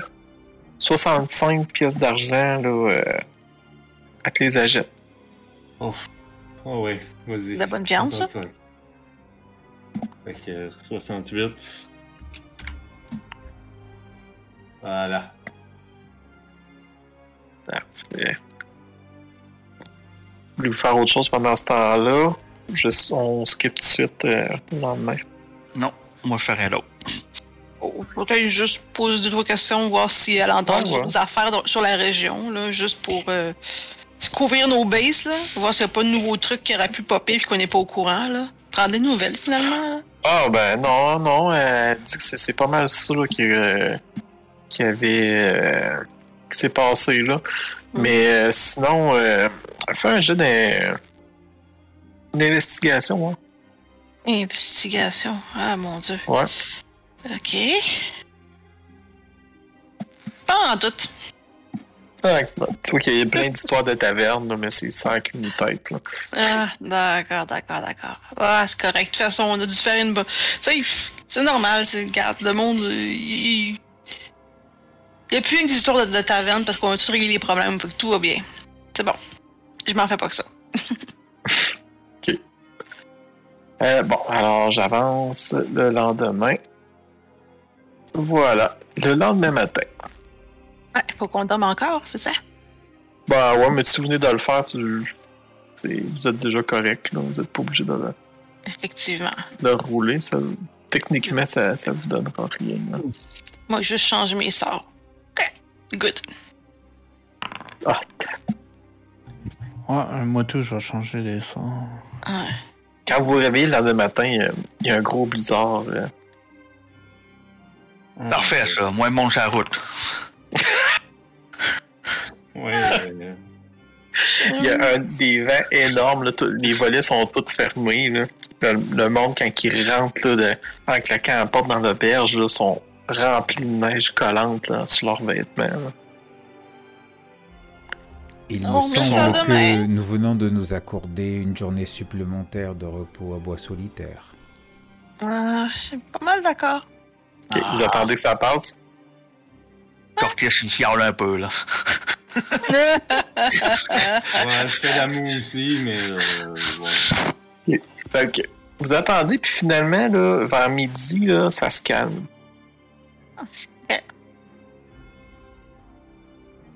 65 pièces d'argent, là, euh, à que les achètes. Oh, oh ouais, vas-y. La bonne viande, ça? 65. Fait que euh, 68. Voilà. Parfait. Vous voulez faire autre chose pendant ce temps-là? Juste, on skip tout de suite euh, le lendemain. Non, moi je ferais l'autre. Oh, Peut-être juste poser deux, trois questions, voir si elle entend Ah, ouais. des affaires dans- sur la région, là, juste pour euh, couvrir nos bases, là, voir s'il n'y a pas de nouveaux trucs qui auraient pu popper et qu'on n'est pas au courant. Là. Prendre des nouvelles, finalement. Ah, ben non, non. Elle dit que c'est- pas mal ça qui, euh, qui avait. euh, qui s'est passé là. Mais euh, sinon, euh, fais un jeu d'in- d'investigation, hein. Investigation. Ah, mon Dieu. Ouais. OK. Pas en doute. Ah, tu vois qu'il y a plein d'histoires de tavernes, là, mais c'est sans qu'une tête. Là. Ah, d'accord, d'accord, d'accord. Ah, c'est correct. De toute façon, on a dû faire une. Tu sais, c'est normal, c'est garde le monde. euh, Il n'y a plus une histoire de, de taverne parce qu'on a tous réglé les problèmes, fait que tout va bien. C'est bon. Je m'en fais pas que ça. <laughs> Euh, bon, alors j'avance le lendemain. Voilà, le lendemain matin. Ouais, faut qu'on dorme encore, c'est ça? Bah ouais, mais si vous venez de le faire, tu... vous êtes déjà correct. Là. Vous n'êtes pas obligé de le, Effectivement. de le rouler. Ça, techniquement, ça, ça vous donnera rien. là. Moi, juste changer mes sorts. OK. Good. Ah, Ouais, euh, moi tout, je vais changer les sons. Ouais. quand vous vous réveillez le lendemain matin, il y a- il y, a un gros blizzard. euh. Parfait ça, moi monte sur la route. Ouais, euh, Il y a un, des vents énormes. là, tout- les volets sont tous fermés. Là. Le, le monde, quand il rentre là, de, en claquant la porte dans l'auberge, sont remplis de neige collante là, sur leurs vêtements. là. Il me semble que nous venons de nous accorder une journée supplémentaire de repos à bois solitaire. Euh, je suis pas mal d'accord. Ok, Vous attendez que ça passe? Cortis, il fiole un peu là. <laughs> ouais, je fais l'amour aussi, mais euh, bon. Fait que vous attendez, puis finalement, là, vers midi, là, ça se calme.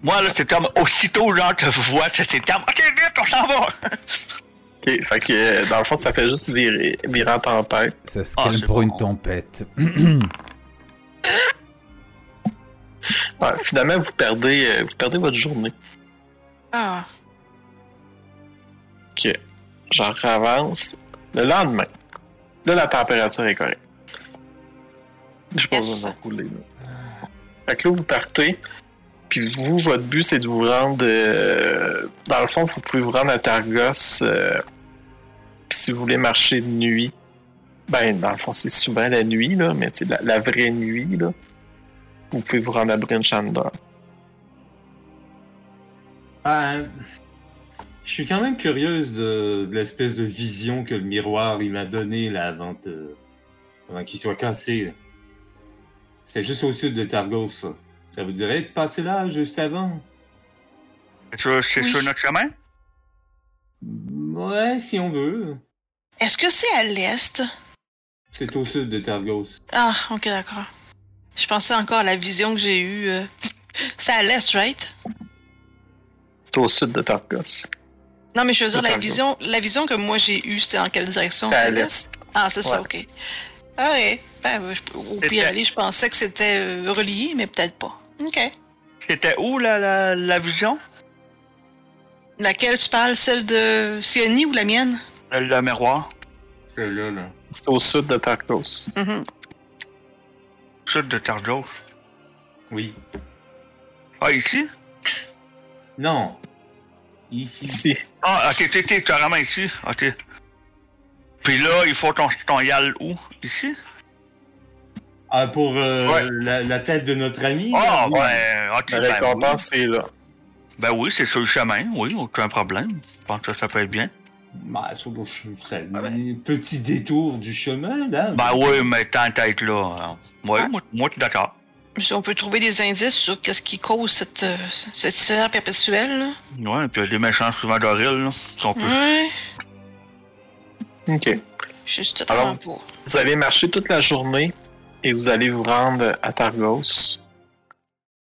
Moi là, c'est comme aussitôt genre te vois, c'est c'est comme Ok vite, on s'en va! Ok, fait que dans le fond, ça fait juste virer, virer en tempête. Ça se Ah, calme pour bon. une tempête. <clears throat> Ouais, finalement, vous perdez, euh, vous perdez votre journée. Ah. Ok, j'en avance. Le lendemain, là, la température est correcte. J'ai pas Yes. besoin rouler. Là. Fait que là, vous partez. Puis vous, votre but, c'est de vous rendre. euh, dans le fond, vous pouvez vous rendre à Targos. euh, puis si vous voulez marcher de nuit, ben, dans le fond, c'est souvent la nuit, là, mais tu sais, la, la vraie nuit, là, vous pouvez vous rendre à Bryn Shandor. Ah, je suis quand même curieuse de, de l'espèce de vision que le miroir il m'a donné là avant, de- avant qu'il soit cassé. C'est juste au sud de Targos. Ça, ça vous dirait de passer là juste avant? C'est sur, c'est Oui. sur notre chemin? Ouais, si on veut. Est-ce que c'est à l'est? C'est au sud de Targos. Ah, ok, d'accord. Je pensais encore à la vision que j'ai eue. euh. <laughs> C'est à l'est, right? C'est au sud de Targos. Non, mais je veux dire, la vision, la vision que moi j'ai eue, c'était en quelle direction? C'est à l'est. Ah, c'est ça, ok. Ah ouais. Ben, euh, je- au pire, aller, je pensais que c'était euh, relié, mais peut-être pas. Ok. C'était où la, la, la vision? Laquelle tu parles, celle de Sioni ou la mienne? Le, le miroir? C'est là, là. C'est au sud de Tarkos. Mhm. Sud de Tardos. Oui. Ah, ici? Non. Ici. Ici. Ah, ok, t'es t'es carrément ici. Ok. Puis là, il faut ton, ton yal où? Ici? Ah, pour euh, Ouais. la, la tête de notre ami. Ah, là, oui. ouais, ok. La Ben, oui. récompense, c'est là. ben oui, c'est sur le chemin, oui, aucun problème. Je pense que ça peut être bien. Bah, sur le ch- c'est un petit détour du chemin, là. Ben oui, mais tant tête là. Ouais, Ah. moi, moi je suis d'accord. Si on peut trouver des indices sur qu'est-ce qui cause cette, euh, cette serre perpétuelle, là. Ouais, puis il y a des méchants souvent d'Oril, là. Si on peut. Ouais. Ok. Je suis totalement Alors- pour. Vous allez marcher toute la journée et vous allez vous rendre à Targos.